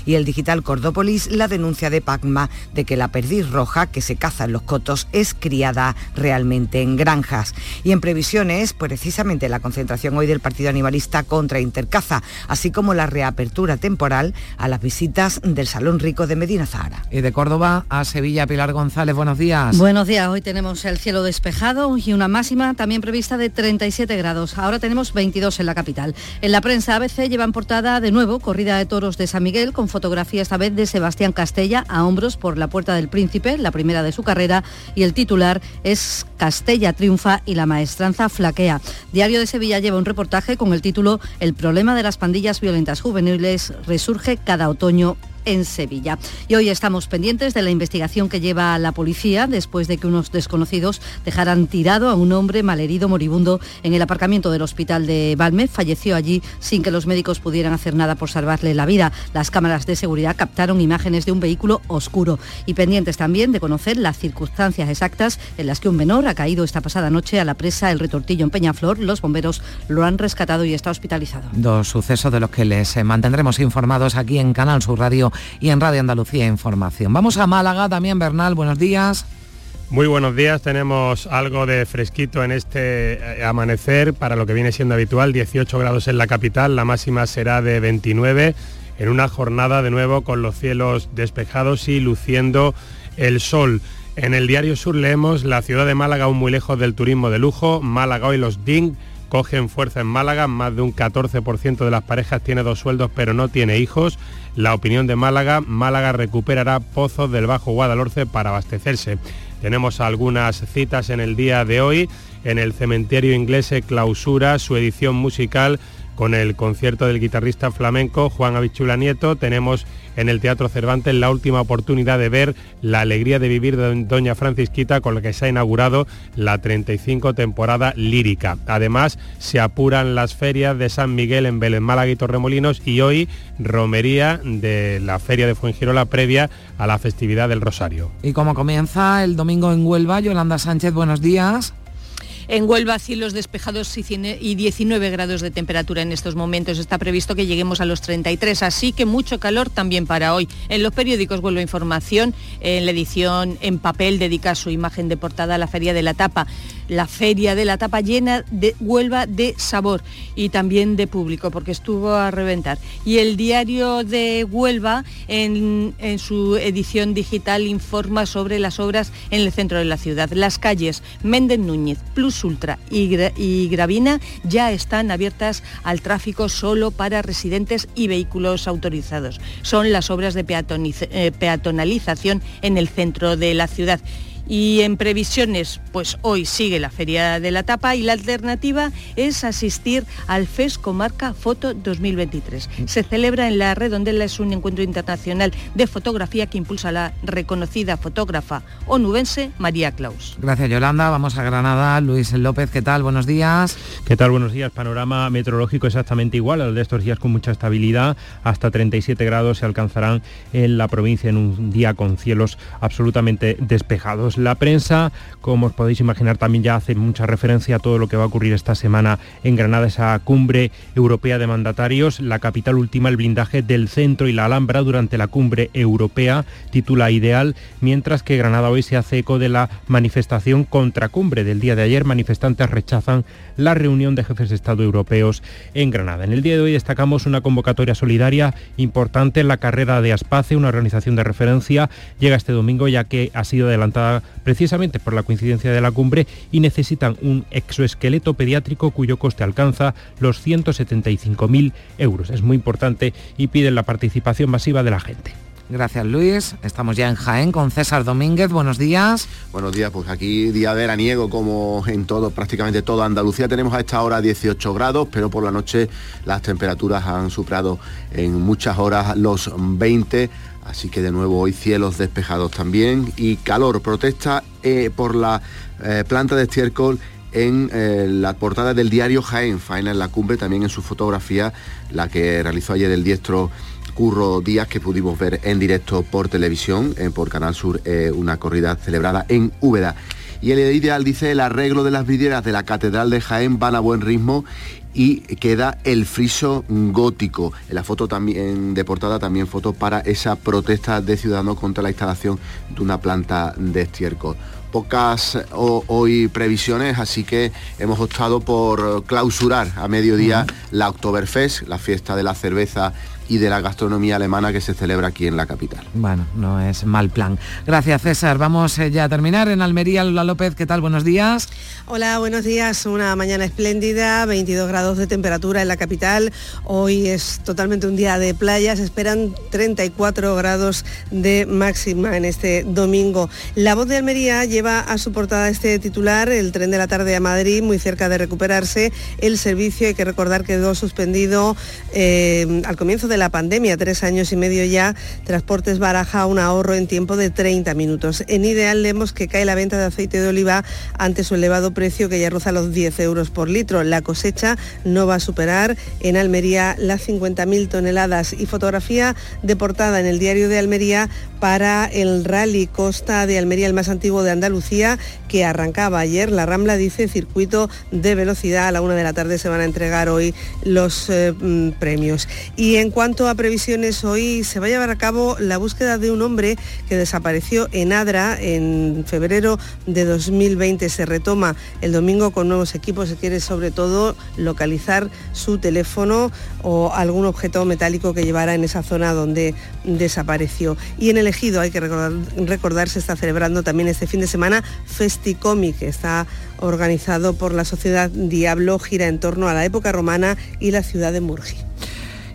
y el digital Cordópolis la denuncia de Pacma de que la perdiz roja que se caza en los cotos es criada realmente en granjas. Y en previsiones, precisamente la concentración hoy del Partido Animalista contra Intercaza, así como la reapertura temporal a las visitas del Salón Rico de Medina Zahara. Y de Córdoba a Sevilla, Pilar González, buenos días. Buenos días, hoy tenemos el cielo despejado y una máxima también prevista de 37 grados. Ahora tenemos 22 en la capital. En la prensa ABC llevan portada de nuevo corrida de toros de San Miguel con fotografía esta vez de Sebastián Castella a hombros por la Puerta del Príncipe, la primera de su carrera, y el titular es Castella triunfa y la maestranza flaquea. Diario de Sevilla lleva un reportaje con el título El problema de las pandillas violentas juveniles resurge cada otoño en Sevilla. Y hoy estamos pendientes de la investigación que lleva la policía después de que unos desconocidos dejaran tirado a un hombre malherido moribundo en el aparcamiento del hospital de Valme. Falleció allí sin que los médicos pudieran hacer nada por salvarle la vida. Las cámaras de seguridad captaron imágenes de un vehículo oscuro y pendientes también de conocer las circunstancias exactas en las que un menor ha caído esta pasada noche a la presa El Retortillo en Peñaflor. Los bomberos lo han rescatado y está hospitalizado. Dos sucesos de los que les mantendremos informados aquí en Canal Sur Radio y en Radio Andalucía Información. Vamos a Málaga también, Bernal, buenos días. Muy buenos días, tenemos algo de fresquito en este eh, amanecer para lo que viene siendo habitual, 18 grados en la capital, la máxima será de 29 en una jornada de nuevo con los cielos despejados y luciendo el sol. En el diario Sur leemos la ciudad de Málaga aún muy lejos del turismo de lujo, Málaga hoy los DING cogen fuerza en Málaga, más de un 14% de las parejas tiene dos sueldos pero no tiene hijos. La opinión de Málaga, Málaga recuperará pozos del Bajo Guadalhorce para abastecerse. Tenemos algunas citas en el día de hoy. En el cementerio inglés clausura su edición musical con el concierto del guitarrista flamenco Juan Abichula Nieto. Tenemos en el Teatro Cervantes la última oportunidad de ver la alegría de vivir de Doña Francisquita con la que se ha inaugurado la 35 temporada lírica. Además, se apuran las ferias de San Miguel en Belén, Málaga y Torremolinos y hoy romería de la feria de Fuengirola previa a la festividad del Rosario. Y como comienza el domingo en Huelva, Yolanda Sánchez, buenos días. En Huelva, cielos despejados y 19 grados de temperatura en estos momentos. Está previsto que lleguemos a los 33, así que mucho calor también para hoy. En los periódicos vuelvo información, en la edición en papel dedica su imagen de portada a la Feria de la Tapa la feria de la tapa llena de Huelva de sabor y también de público, porque estuvo a reventar. Y el diario de Huelva, en, su edición digital, informa sobre las obras en el centro de la ciudad. Las calles Méndez Núñez, Plus Ultra y, Gravina ya están abiertas al tráfico solo para residentes y vehículos autorizados. Son las obras de eh, peatonalización en el centro de la ciudad. Y en previsiones, pues hoy sigue la Feria de la Tapa y la alternativa es asistir al FES Comarca Foto 2023. Se celebra en la Redondela, es un encuentro internacional de fotografía que impulsa la reconocida fotógrafa onubense María Claus. Gracias Yolanda, vamos a Granada. Luis López, ¿qué tal? Buenos días. ¿Qué tal? Buenos días. Panorama meteorológico exactamente igual al de estos días con mucha estabilidad. Hasta 37 grados se alcanzarán en la provincia en un día con cielos absolutamente despejados. La prensa, como os podéis imaginar, también ya hace mucha referencia a todo lo que va a ocurrir esta semana en Granada, esa cumbre europea de mandatarios, la capital última, el blindaje del centro y la Alhambra durante la cumbre europea, titula Ideal, mientras que Granada hoy se hace eco de la manifestación contra cumbre del día de ayer. Manifestantes rechazan la reunión de jefes de Estado europeos en Granada. En el día de hoy destacamos una convocatoria solidaria importante en la carrera de Aspace, una organización de referencia, llega este domingo ya que ha sido adelantada precisamente por la coincidencia de la cumbre y necesitan un exoesqueleto pediátrico cuyo coste alcanza los 175.000 euros. Es muy importante y piden la participación masiva de la gente. Gracias Luis. Estamos ya en Jaén con César Domínguez. Buenos días. Buenos días, pues aquí día veraniego como en todo, prácticamente toda Andalucía. Tenemos a esta hora 18 grados, pero por la noche las temperaturas han superado en muchas horas los 20 Así que de nuevo hoy cielos despejados también y calor. Protesta eh, por la eh, planta de estiércol en eh, la portada del diario Jaén, Faena en la cumbre, también en su fotografía, la que realizó ayer el diestro Curro Díaz, que pudimos ver en directo por televisión, por Canal Sur, una corrida celebrada en Úbeda. Y el ideal dice el arreglo de las vidrieras de la Catedral de Jaén van a buen ritmo y queda el friso gótico. En la foto también de portada también foto para esa protesta de ciudadanos contra la instalación de una planta de estiércol. Pocas hoy previsiones, así que hemos optado por clausurar a mediodía la Oktoberfest, la fiesta de la cerveza y de la gastronomía alemana que se celebra aquí en la capital. Bueno, no es mal plan. Gracias César. Vamos eh, ya a terminar en Almería. Lula López, ¿qué tal? Buenos días. Hola, buenos días. Una mañana espléndida, 22 grados de temperatura en la capital. Hoy es totalmente un día de playa. Se esperan 34 grados de máxima en este domingo. La voz de Almería lleva a su portada este titular, el tren de la tarde a Madrid, muy cerca de recuperarse. El servicio, hay que recordar, quedó suspendido eh, al comienzo de la pandemia, tres años y medio ya, Transportes baraja un ahorro en tiempo de 30 minutos. En Ideal leemos que cae la venta de aceite de oliva ante su elevado precio que ya roza los 10 euros por litro. La cosecha no va a superar en Almería las 50.000 toneladas y fotografía de portada en el diario de Almería para el Rally Costa de Almería, el más antiguo de Andalucía, que arrancaba ayer. La Rambla dice circuito de velocidad. A la una de la tarde se van a entregar hoy los eh, mm, premios. Y en cuanto a previsiones, hoy se va a llevar a cabo la búsqueda de un hombre que desapareció en Adra en febrero de 2020. Se retoma el domingo con nuevos equipos. Se quiere sobre todo localizar su teléfono o algún objeto metálico que llevara en esa zona donde desapareció. Y en el ejido, hay que recordar, se está celebrando también este fin de semana Festicomic, que está organizado por la Sociedad Diablo, gira en torno a la época romana y la ciudad de Murgi.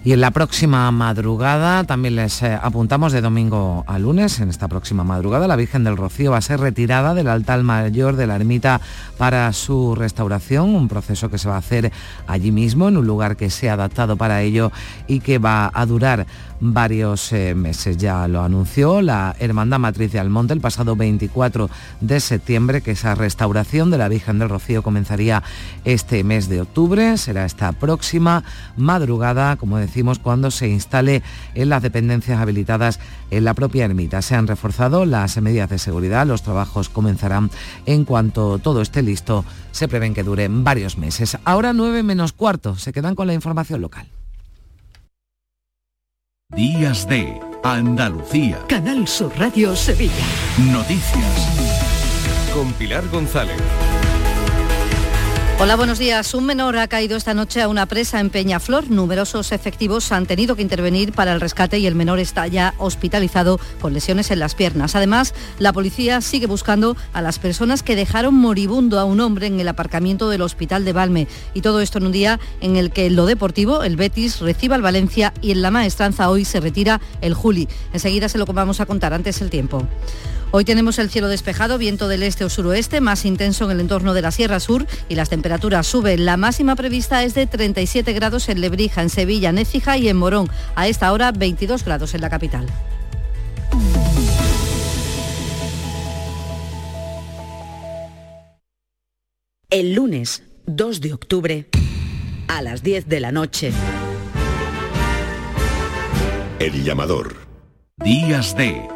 Y en la próxima madrugada, también les eh, apuntamos de domingo a lunes, en esta próxima madrugada, la Virgen del Rocío va a ser retirada del altar mayor de la ermita para su restauración, un proceso que se va a hacer allí mismo, en un lugar que se ha adaptado para ello y que va a durar varios eh, meses. Ya lo anunció la Hermandad Matriz de Almonte el pasado 24 de septiembre que esa restauración de la Virgen del Rocío comenzaría este mes de octubre. Será esta próxima madrugada, como decimos, cuando se instale en las dependencias habilitadas en la propia ermita. Se han reforzado las medidas de seguridad. Los trabajos comenzarán en cuanto todo esté listo. Se prevén que duren varios meses. Ahora 9 menos cuarto. Se quedan con la información local. Días de Andalucía. Canal Sur Radio Sevilla. Noticias. Con Pilar González. Hola, buenos días. Un menor ha caído esta noche a una presa en Peñaflor. Numerosos efectivos han tenido que intervenir para el rescate y el menor está ya hospitalizado con lesiones en las piernas. Además, la policía sigue buscando a las personas que dejaron moribundo a un hombre en el aparcamiento del hospital de Valme. Y todo esto en un día en el que en lo deportivo el Betis recibe al Valencia y en la maestranza hoy se retira el Juli. Enseguida se lo vamos a contar antes el tiempo. Hoy tenemos el cielo despejado, viento del este o suroeste, más intenso en el entorno de la Sierra Sur y las temperaturas suben. La máxima prevista es de 37 grados en Lebrija, en Sevilla, en Écija y en Morón. A esta hora 22 grados en la capital. El lunes 2 de octubre a las 10 de la noche. El llamador. Días de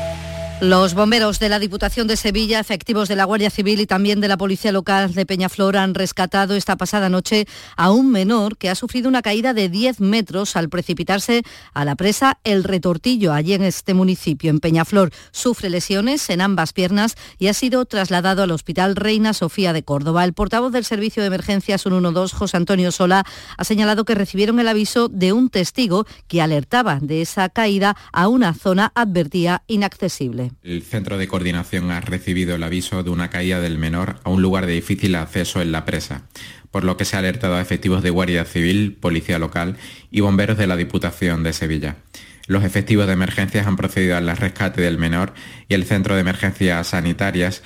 Los bomberos de la Diputación de Sevilla, efectivos de la Guardia Civil y también de la Policía Local de Peñaflor han rescatado esta pasada noche a un menor que ha sufrido una caída de 10 metros al precipitarse a la presa El Retortillo, allí en este municipio, en Peñaflor. Sufre lesiones en ambas piernas y ha sido trasladado al Hospital Reina Sofía de Córdoba. El portavoz del Servicio de Emergencias 112, José Antonio Sola, ha señalado que recibieron el aviso de un testigo que alertaba de esa caída a una zona advertida inaccesible. El Centro de Coordinación ha recibido el aviso de una caída del menor a un lugar de difícil acceso en la presa, por lo que se ha alertado a efectivos de Guardia Civil, Policía Local y bomberos de la Diputación de Sevilla. Los efectivos de emergencias han procedido al rescate del menor y el Centro de Emergencias Sanitarias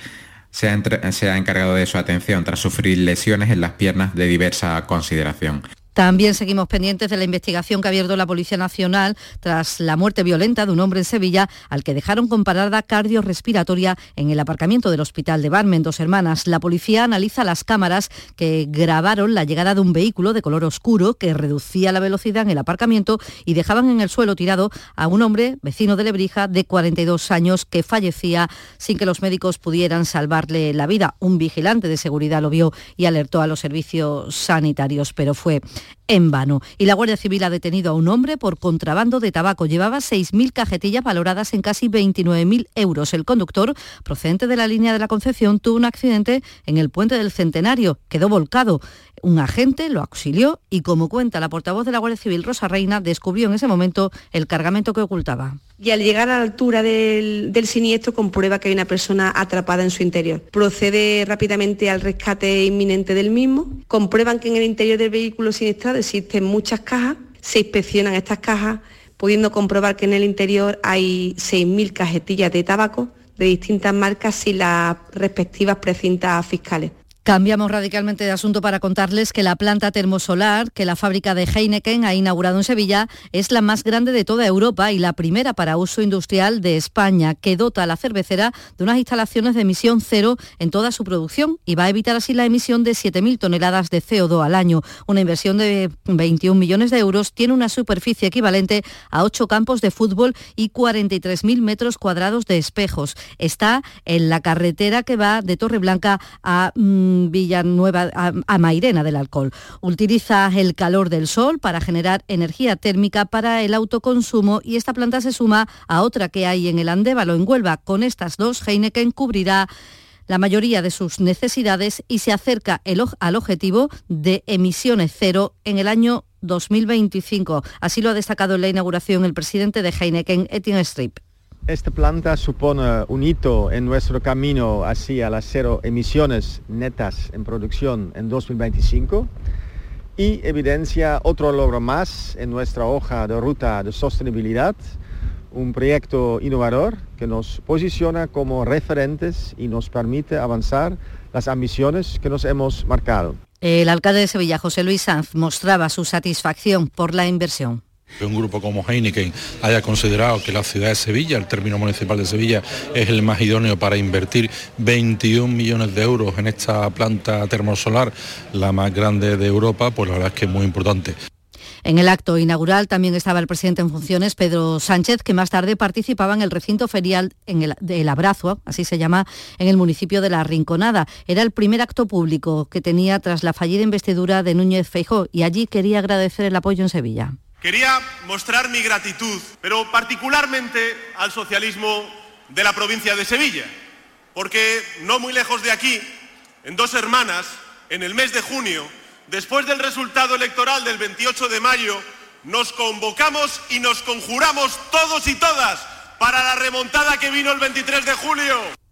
se ha, encargado de su atención tras sufrir lesiones en las piernas de diversa consideración. También seguimos pendientes de la investigación que ha abierto la Policía Nacional tras la muerte violenta de un hombre en Sevilla al que dejaron con parada cardiorrespiratoria en el aparcamiento del hospital de Barmen, dos hermanas. La policía analiza las cámaras que grabaron la llegada de un vehículo de color oscuro que reducía la velocidad en el aparcamiento y dejaban en el suelo tirado a un hombre vecino de Lebrija de 42 años que fallecía sin que los médicos pudieran salvarle la vida. Un vigilante de seguridad lo vio y alertó a los servicios sanitarios, pero fue en vano. Y la Guardia Civil ha detenido a un hombre por contrabando de tabaco. Llevaba 6.000 cajetillas valoradas en casi 29.000 euros. El conductor, procedente de la línea de la Concepción, tuvo un accidente en el puente del Centenario. Quedó volcado. Un agente lo auxilió y, como cuenta la portavoz de la Guardia Civil, Rosa Reina, descubrió en ese momento el cargamento que ocultaba. Y al llegar a la altura del, siniestro comprueba que hay una persona atrapada en su interior. Procede rápidamente al rescate inminente del mismo. Comprueban que en el interior del vehículo siniestrado existen muchas cajas. Se inspeccionan estas cajas, pudiendo comprobar que en el interior hay 6.000 cajetillas de tabaco de distintas marcas y las respectivas precintas fiscales. Cambiamos radicalmente de asunto para contarles que la planta termosolar que la fábrica de Heineken ha inaugurado en Sevilla es la más grande de toda Europa y la primera para uso industrial de España, que dota a la cervecera de unas instalaciones de emisión cero en toda su producción y va a evitar así la emisión de 7.000 toneladas de CO2 al año. Una inversión de 21 millones de euros tiene una superficie equivalente a 8 campos de fútbol y 43.000 metros cuadrados de espejos. Está en la carretera que va de Torreblanca a... Mm, Villanueva a, Mairena del Alcohol. Utiliza el calor del sol para generar energía térmica para el autoconsumo y esta planta se suma a otra que hay en el Andévalo, en Huelva. Con estas dos, Heineken cubrirá la mayoría de sus necesidades y se acerca al objetivo de emisiones cero en el año 2025. Así lo ha destacado en la inauguración el presidente de Heineken, Etienne Strip. Esta planta supone un hito en nuestro camino hacia las cero emisiones netas en producción en 2025 y evidencia otro logro más en nuestra hoja de ruta de sostenibilidad, un proyecto innovador que nos posiciona como referentes y nos permite avanzar las ambiciones que nos hemos marcado. El alcalde de Sevilla, José Luis Sanz, mostraba su satisfacción por la inversión. Un grupo como Heineken haya considerado que la ciudad de Sevilla, el término municipal de Sevilla, es el más idóneo para invertir 21 millones de euros en esta planta termosolar, la más grande de Europa, pues la verdad es que es muy importante. En el acto inaugural también estaba el presidente en funciones, Pedro Sánchez, que más tarde participaba en el recinto ferial en el, del Abrazo, así se llama, en el municipio de La Rinconada. Era el primer acto público que tenía tras la fallida investidura de Núñez Feijó y allí quería agradecer el apoyo en Sevilla. Quería mostrar mi gratitud, pero particularmente al socialismo de la provincia de Sevilla, porque no muy lejos de aquí, en dos hermanas, en el mes de junio, después del resultado electoral del 28 de mayo, nos convocamos y nos conjuramos todos y todas para la remontada que vino el 23 de julio.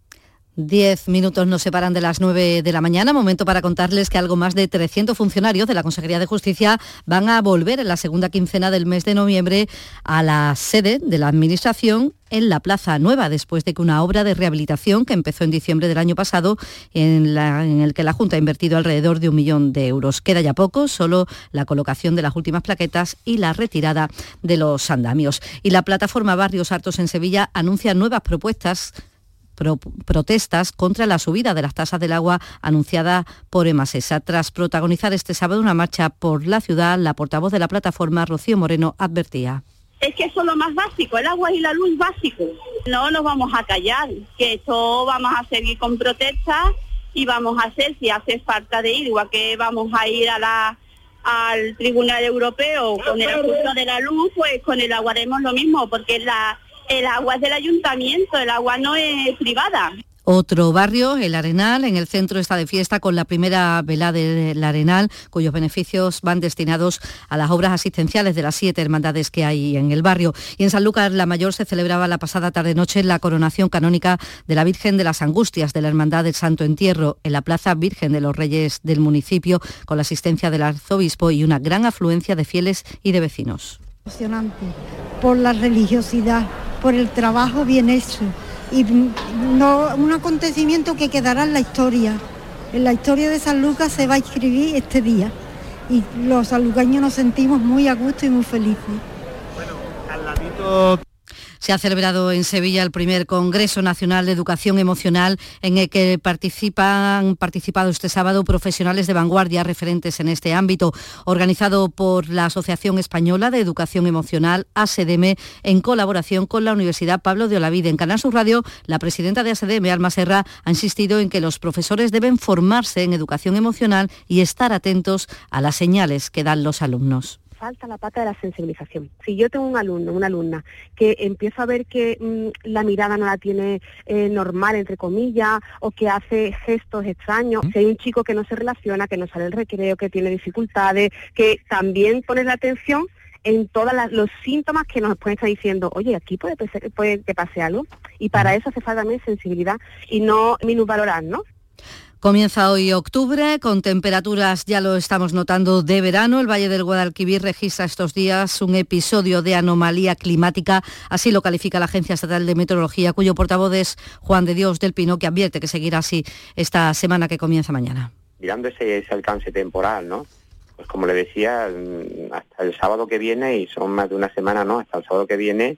Diez minutos nos separan de las nueve de la mañana, momento para contarles que algo más de 300 funcionarios de la Consejería de Justicia van a volver en la segunda quincena del mes de noviembre a la sede de la Administración en la Plaza Nueva, después de que una obra de rehabilitación que empezó en diciembre del año pasado, en, en, el que la Junta ha invertido alrededor de un millón de euros. Queda ya poco, solo la colocación de las últimas plaquetas y la retirada de los andamios. Y la plataforma Barrios Hartos en Sevilla anuncia nuevas propuestas protestas contra la subida de las tasas del agua anunciada por Emasesa. Tras protagonizar este sábado una marcha por la ciudad, la portavoz de la plataforma, Rocío Moreno, advertía. Es que eso es lo más básico, el agua y la luz básico. No nos vamos a callar, que esto vamos a seguir con protestas y vamos a hacer, si hace falta de ir, igual que vamos a ir a la al Tribunal Europeo con el asunto de la luz, pues con el agua haremos lo mismo, porque la el agua es del ayuntamiento, el agua no es privada. Otro barrio, el Arenal, en el centro está de fiesta con la primera vela del Arenal, cuyos beneficios van destinados a las obras asistenciales de las siete hermandades que hay en el barrio. Y en San Lucas la Mayor se celebraba la pasada tarde-noche la coronación canónica de la Virgen de las Angustias de la Hermandad del Santo Entierro en la Plaza Virgen de los Reyes del municipio, con la asistencia del arzobispo y una gran afluencia de fieles y de vecinos. Emocionante por la religiosidad por el trabajo bien hecho y no un acontecimiento que quedará en la historia. En la historia de San Lucas se va a escribir este día y los sanlucaños nos sentimos muy a gusto y muy felices. Bueno, al ladito se ha celebrado en Sevilla el primer Congreso Nacional de Educación Emocional en el que participan, participado este sábado profesionales de vanguardia referentes en este ámbito, organizado por la Asociación Española de Educación Emocional, ASEDEME, en colaboración con la Universidad Pablo de Olavide. En Canal Sur Radio, la presidenta de ASEDEME, Alma Serra, ha insistido en que los profesores deben formarse en educación emocional y estar atentos a las señales que dan los alumnos falta la pata de la sensibilización. Si yo tengo un alumno, una alumna, que empiezo a ver que mm, la mirada no la tiene eh, normal, entre comillas, o que hace gestos extraños, si hay un chico que no se relaciona, que no sale el recreo, que tiene dificultades, que también pone la atención en todos los síntomas que nos pueden estar diciendo, oye, aquí puede, puede que pase algo. Y para eso hace falta también sensibilidad y no minusvalorar, ¿no? Comienza hoy octubre con temperaturas, ya lo estamos notando, de verano. El Valle del Guadalquivir registra estos días un episodio de anomalía climática, así lo califica la Agencia Estatal de Meteorología, cuyo portavoz es Juan de Dios del Pino, que advierte que seguirá así esta semana que comienza mañana. mirando ese, alcance temporal, ¿no? Pues como le decía, mm, hasta el sábado que viene, y son más de una semana, ¿no? Hasta el sábado que viene,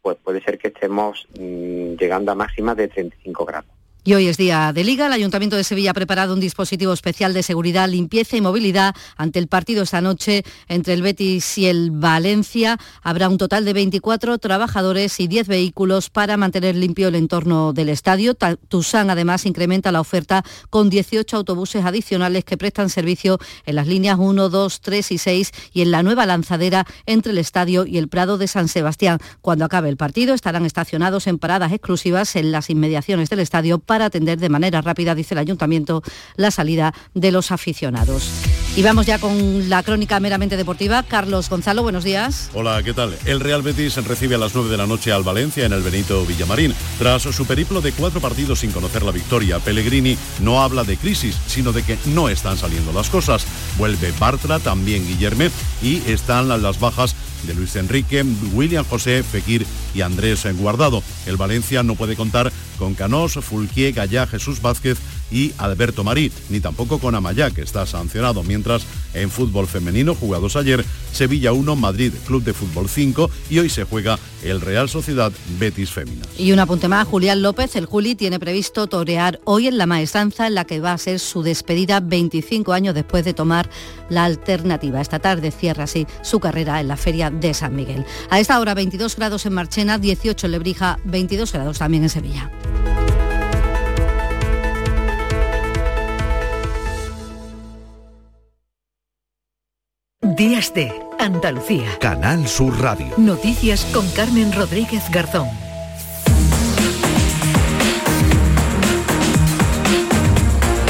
pues puede ser que estemos mm, llegando a máximas de 35 grados. Y hoy es día de liga. El Ayuntamiento de Sevilla ha preparado un dispositivo especial de seguridad, limpieza y movilidad ante el partido esta noche entre el Betis y el Valencia. Habrá un total de 24 trabajadores y 10 vehículos para mantener limpio el entorno del estadio. Tusán además incrementa la oferta con 18 autobuses adicionales que prestan servicio en las líneas 1, 2, 3 y 6 y en la nueva lanzadera entre el estadio y el Prado de San Sebastián. Cuando acabe el partido estarán estacionados en paradas exclusivas en las inmediaciones del estadio para atender de manera rápida, dice el ayuntamiento, la salida de los aficionados. Y vamos ya con la crónica meramente deportiva. Carlos Gonzalo, buenos días. Hola, ¿qué tal? El Real Betis recibe a las 9 de la noche al Valencia en el Benito Villamarín. Tras su periplo de cuatro partidos sin conocer la victoria, Pellegrini no habla de crisis, sino de que no están saliendo las cosas. Vuelve Bartra, también Guillerme, y están las bajas de Luis Enrique, William José, Fekir y Andrés Guardado. El Valencia no puede contar con Canós, Fulquier, Gallá, Jesús Vázquez y Alberto Marí, ni tampoco con Amaya, que está sancionado, mientras en fútbol femenino, jugados ayer, Sevilla 1, Madrid Club de Fútbol 5 y hoy se juega el Real Sociedad Betis Féminas. Y un apunte más, Julián López, el Juli, tiene previsto torear hoy en la maestranza en la que va a ser su despedida 25 años después de tomar la alternativa. Esta tarde cierra así su carrera en la Feria de San Miguel. A esta hora 22 grados en Marchena, 18 en Lebrija, 22 grados también en Sevilla. Días de Andalucía. Canal Sur Radio. Noticias con Carmen Rodríguez Garzón.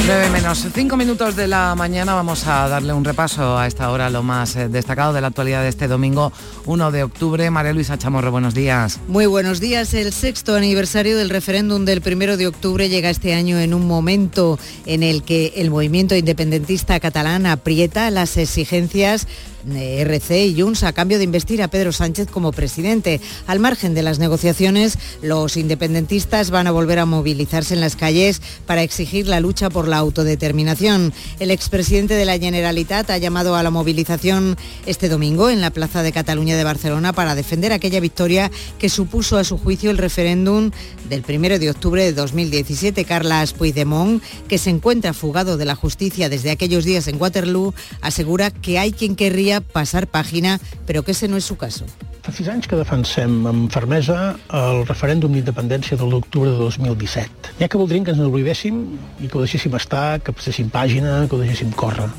9 menos 5 minutos de la mañana vamos a darle un repaso a esta hora lo más eh, destacado de la actualidad de este domingo 1 de octubre. María Luisa Chamorro, buenos días. Muy buenos días. El sexto aniversario del referéndum del primero de octubre llega este año en un momento en el que el movimiento independentista catalán aprieta las exigencias RC y Junts a cambio de investir a Pedro Sánchez como presidente. Al margen de las negociaciones, los independentistas van a volver a movilizarse en las calles para exigir la lucha por la autodeterminación. El expresidente de la Generalitat ha llamado a la movilización este domingo en la Plaza de Cataluña de Barcelona para defender aquella victoria que supuso a su juicio el referéndum del 1 de octubre de 2017. Carlas Puigdemont, que se encuentra fugado de la justicia desde aquellos días en Waterloo, asegura que hay quien querría passar pàgina, però que ese no és su caso. Fa sis anys que defensem amb fermesa el referèndum d'independència de l'octubre de 2017. N'hi ha que voldrien que ens n'oblidéssim i que ho deixéssim estar, que passéssim pàgina, que ho deixéssim córrer.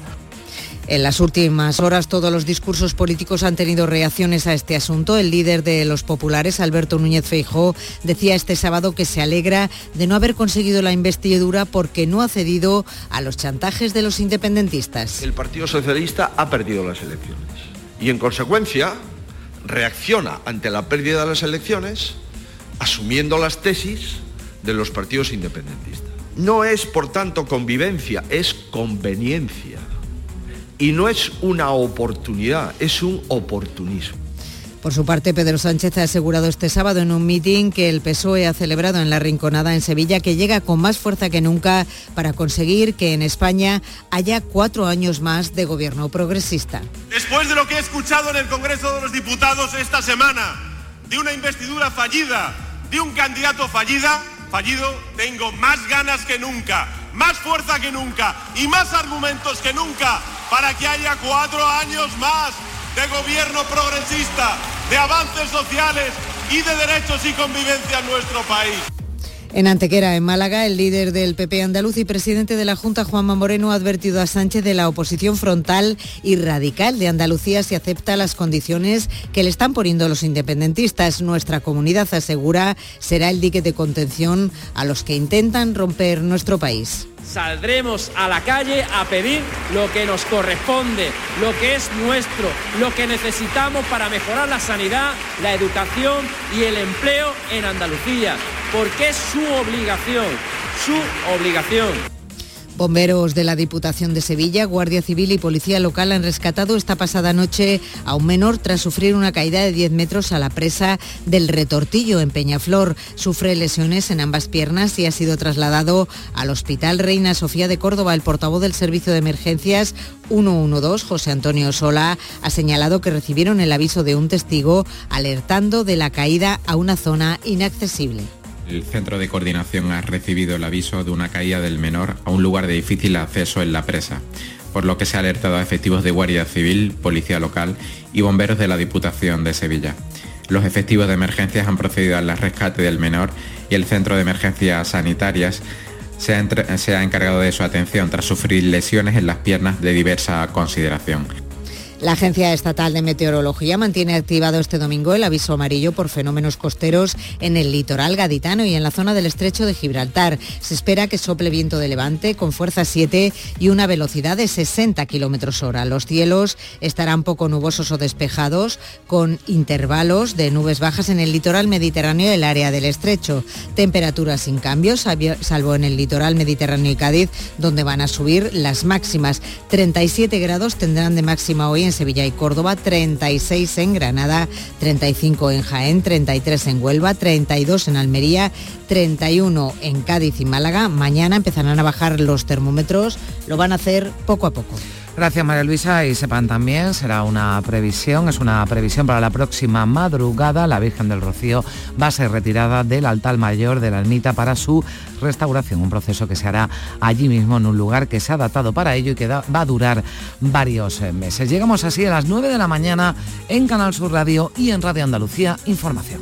En las últimas horas todos los discursos políticos han tenido reacciones a este asunto. El líder de los populares, Alberto Núñez Feijó, decía este sábado que se alegra de no haber conseguido la investidura porque no ha cedido a los chantajes de los independentistas. El Partido Socialista ha perdido las elecciones y en consecuencia reacciona ante la pérdida de las elecciones asumiendo las tesis de los partidos independentistas. No es, por tanto, convivencia, es conveniencia y no es una oportunidad, es un oportunismo. Por su parte, Pedro Sánchez ha asegurado este sábado en un mitin que el PSOE ha celebrado en la Rinconada en Sevilla que llega con más fuerza que nunca para conseguir que en España haya cuatro años más de gobierno progresista. Después de lo que he escuchado en el Congreso de los Diputados esta semana, de una investidura fallida, de un candidato fallida, fallido, tengo más ganas que nunca, más fuerza que nunca y más argumentos que nunca para que haya cuatro años más de gobierno progresista, de avances sociales y de derechos y convivencia en nuestro país. En Antequera, en Málaga, el líder del PP andaluz y presidente de la Junta, Juanma Moreno, ha advertido a Sánchez de la oposición frontal y radical de Andalucía si acepta las condiciones que le están poniendo los independentistas. Nuestra comunidad asegura será el dique de contención a los que intentan romper nuestro país saldremos a la calle a pedir lo que nos corresponde, lo que es nuestro, lo que necesitamos para mejorar la sanidad, la educación y el empleo en Andalucía, porque es su obligación, su obligación. Bomberos de la Diputación de Sevilla, Guardia Civil y Policía Local han rescatado esta pasada noche a un menor tras sufrir una caída de 10 metros a la presa del Retortillo en Peñaflor. Sufre lesiones en ambas piernas y ha sido trasladado al Hospital Reina Sofía de Córdoba. El portavoz del Servicio de Emergencias 112, José Antonio Sola, ha señalado que recibieron el aviso de un testigo alertando de la caída a una zona inaccesible. El Centro de Coordinación ha recibido el aviso de una caída del menor a un lugar de difícil acceso en la presa, por lo que se ha alertado a efectivos de Guardia Civil, Policía Local y bomberos de la Diputación de Sevilla. Los efectivos de emergencias han procedido al rescate del menor y el Centro de Emergencias Sanitarias se ha, se ha encargado de su atención tras sufrir lesiones en las piernas de diversa consideración. La Agencia Estatal de Meteorología mantiene activado este domingo el aviso amarillo por fenómenos costeros en el litoral gaditano y en la zona del estrecho de Gibraltar. Se espera que sople viento de levante con fuerza 7 y una velocidad de 60 kilómetros hora. Los cielos estarán poco nubosos o despejados, con intervalos de nubes bajas en el litoral mediterráneo y el área del estrecho. Temperaturas sin cambios, salvo en el litoral mediterráneo y Cádiz, donde van a subir las máximas. 37 grados tendrán de máxima hoy en Sevilla y Córdoba, 36 en Granada, 35 en Jaén, 33 en Huelva, 32 en Almería, 31 en Cádiz y Málaga. Mañana empezarán a bajar los termómetros, lo van a hacer poco a poco. Gracias María Luisa y sepan también, será una previsión, es una previsión para la próxima madrugada. La Virgen del Rocío va a ser retirada del altar mayor de la ermita para su restauración, un proceso que se hará allí mismo en un lugar que se ha adaptado para ello y que va a durar varios meses. Llegamos así a las 9 de la mañana en Canal Sur Radio y en Radio Andalucía Información.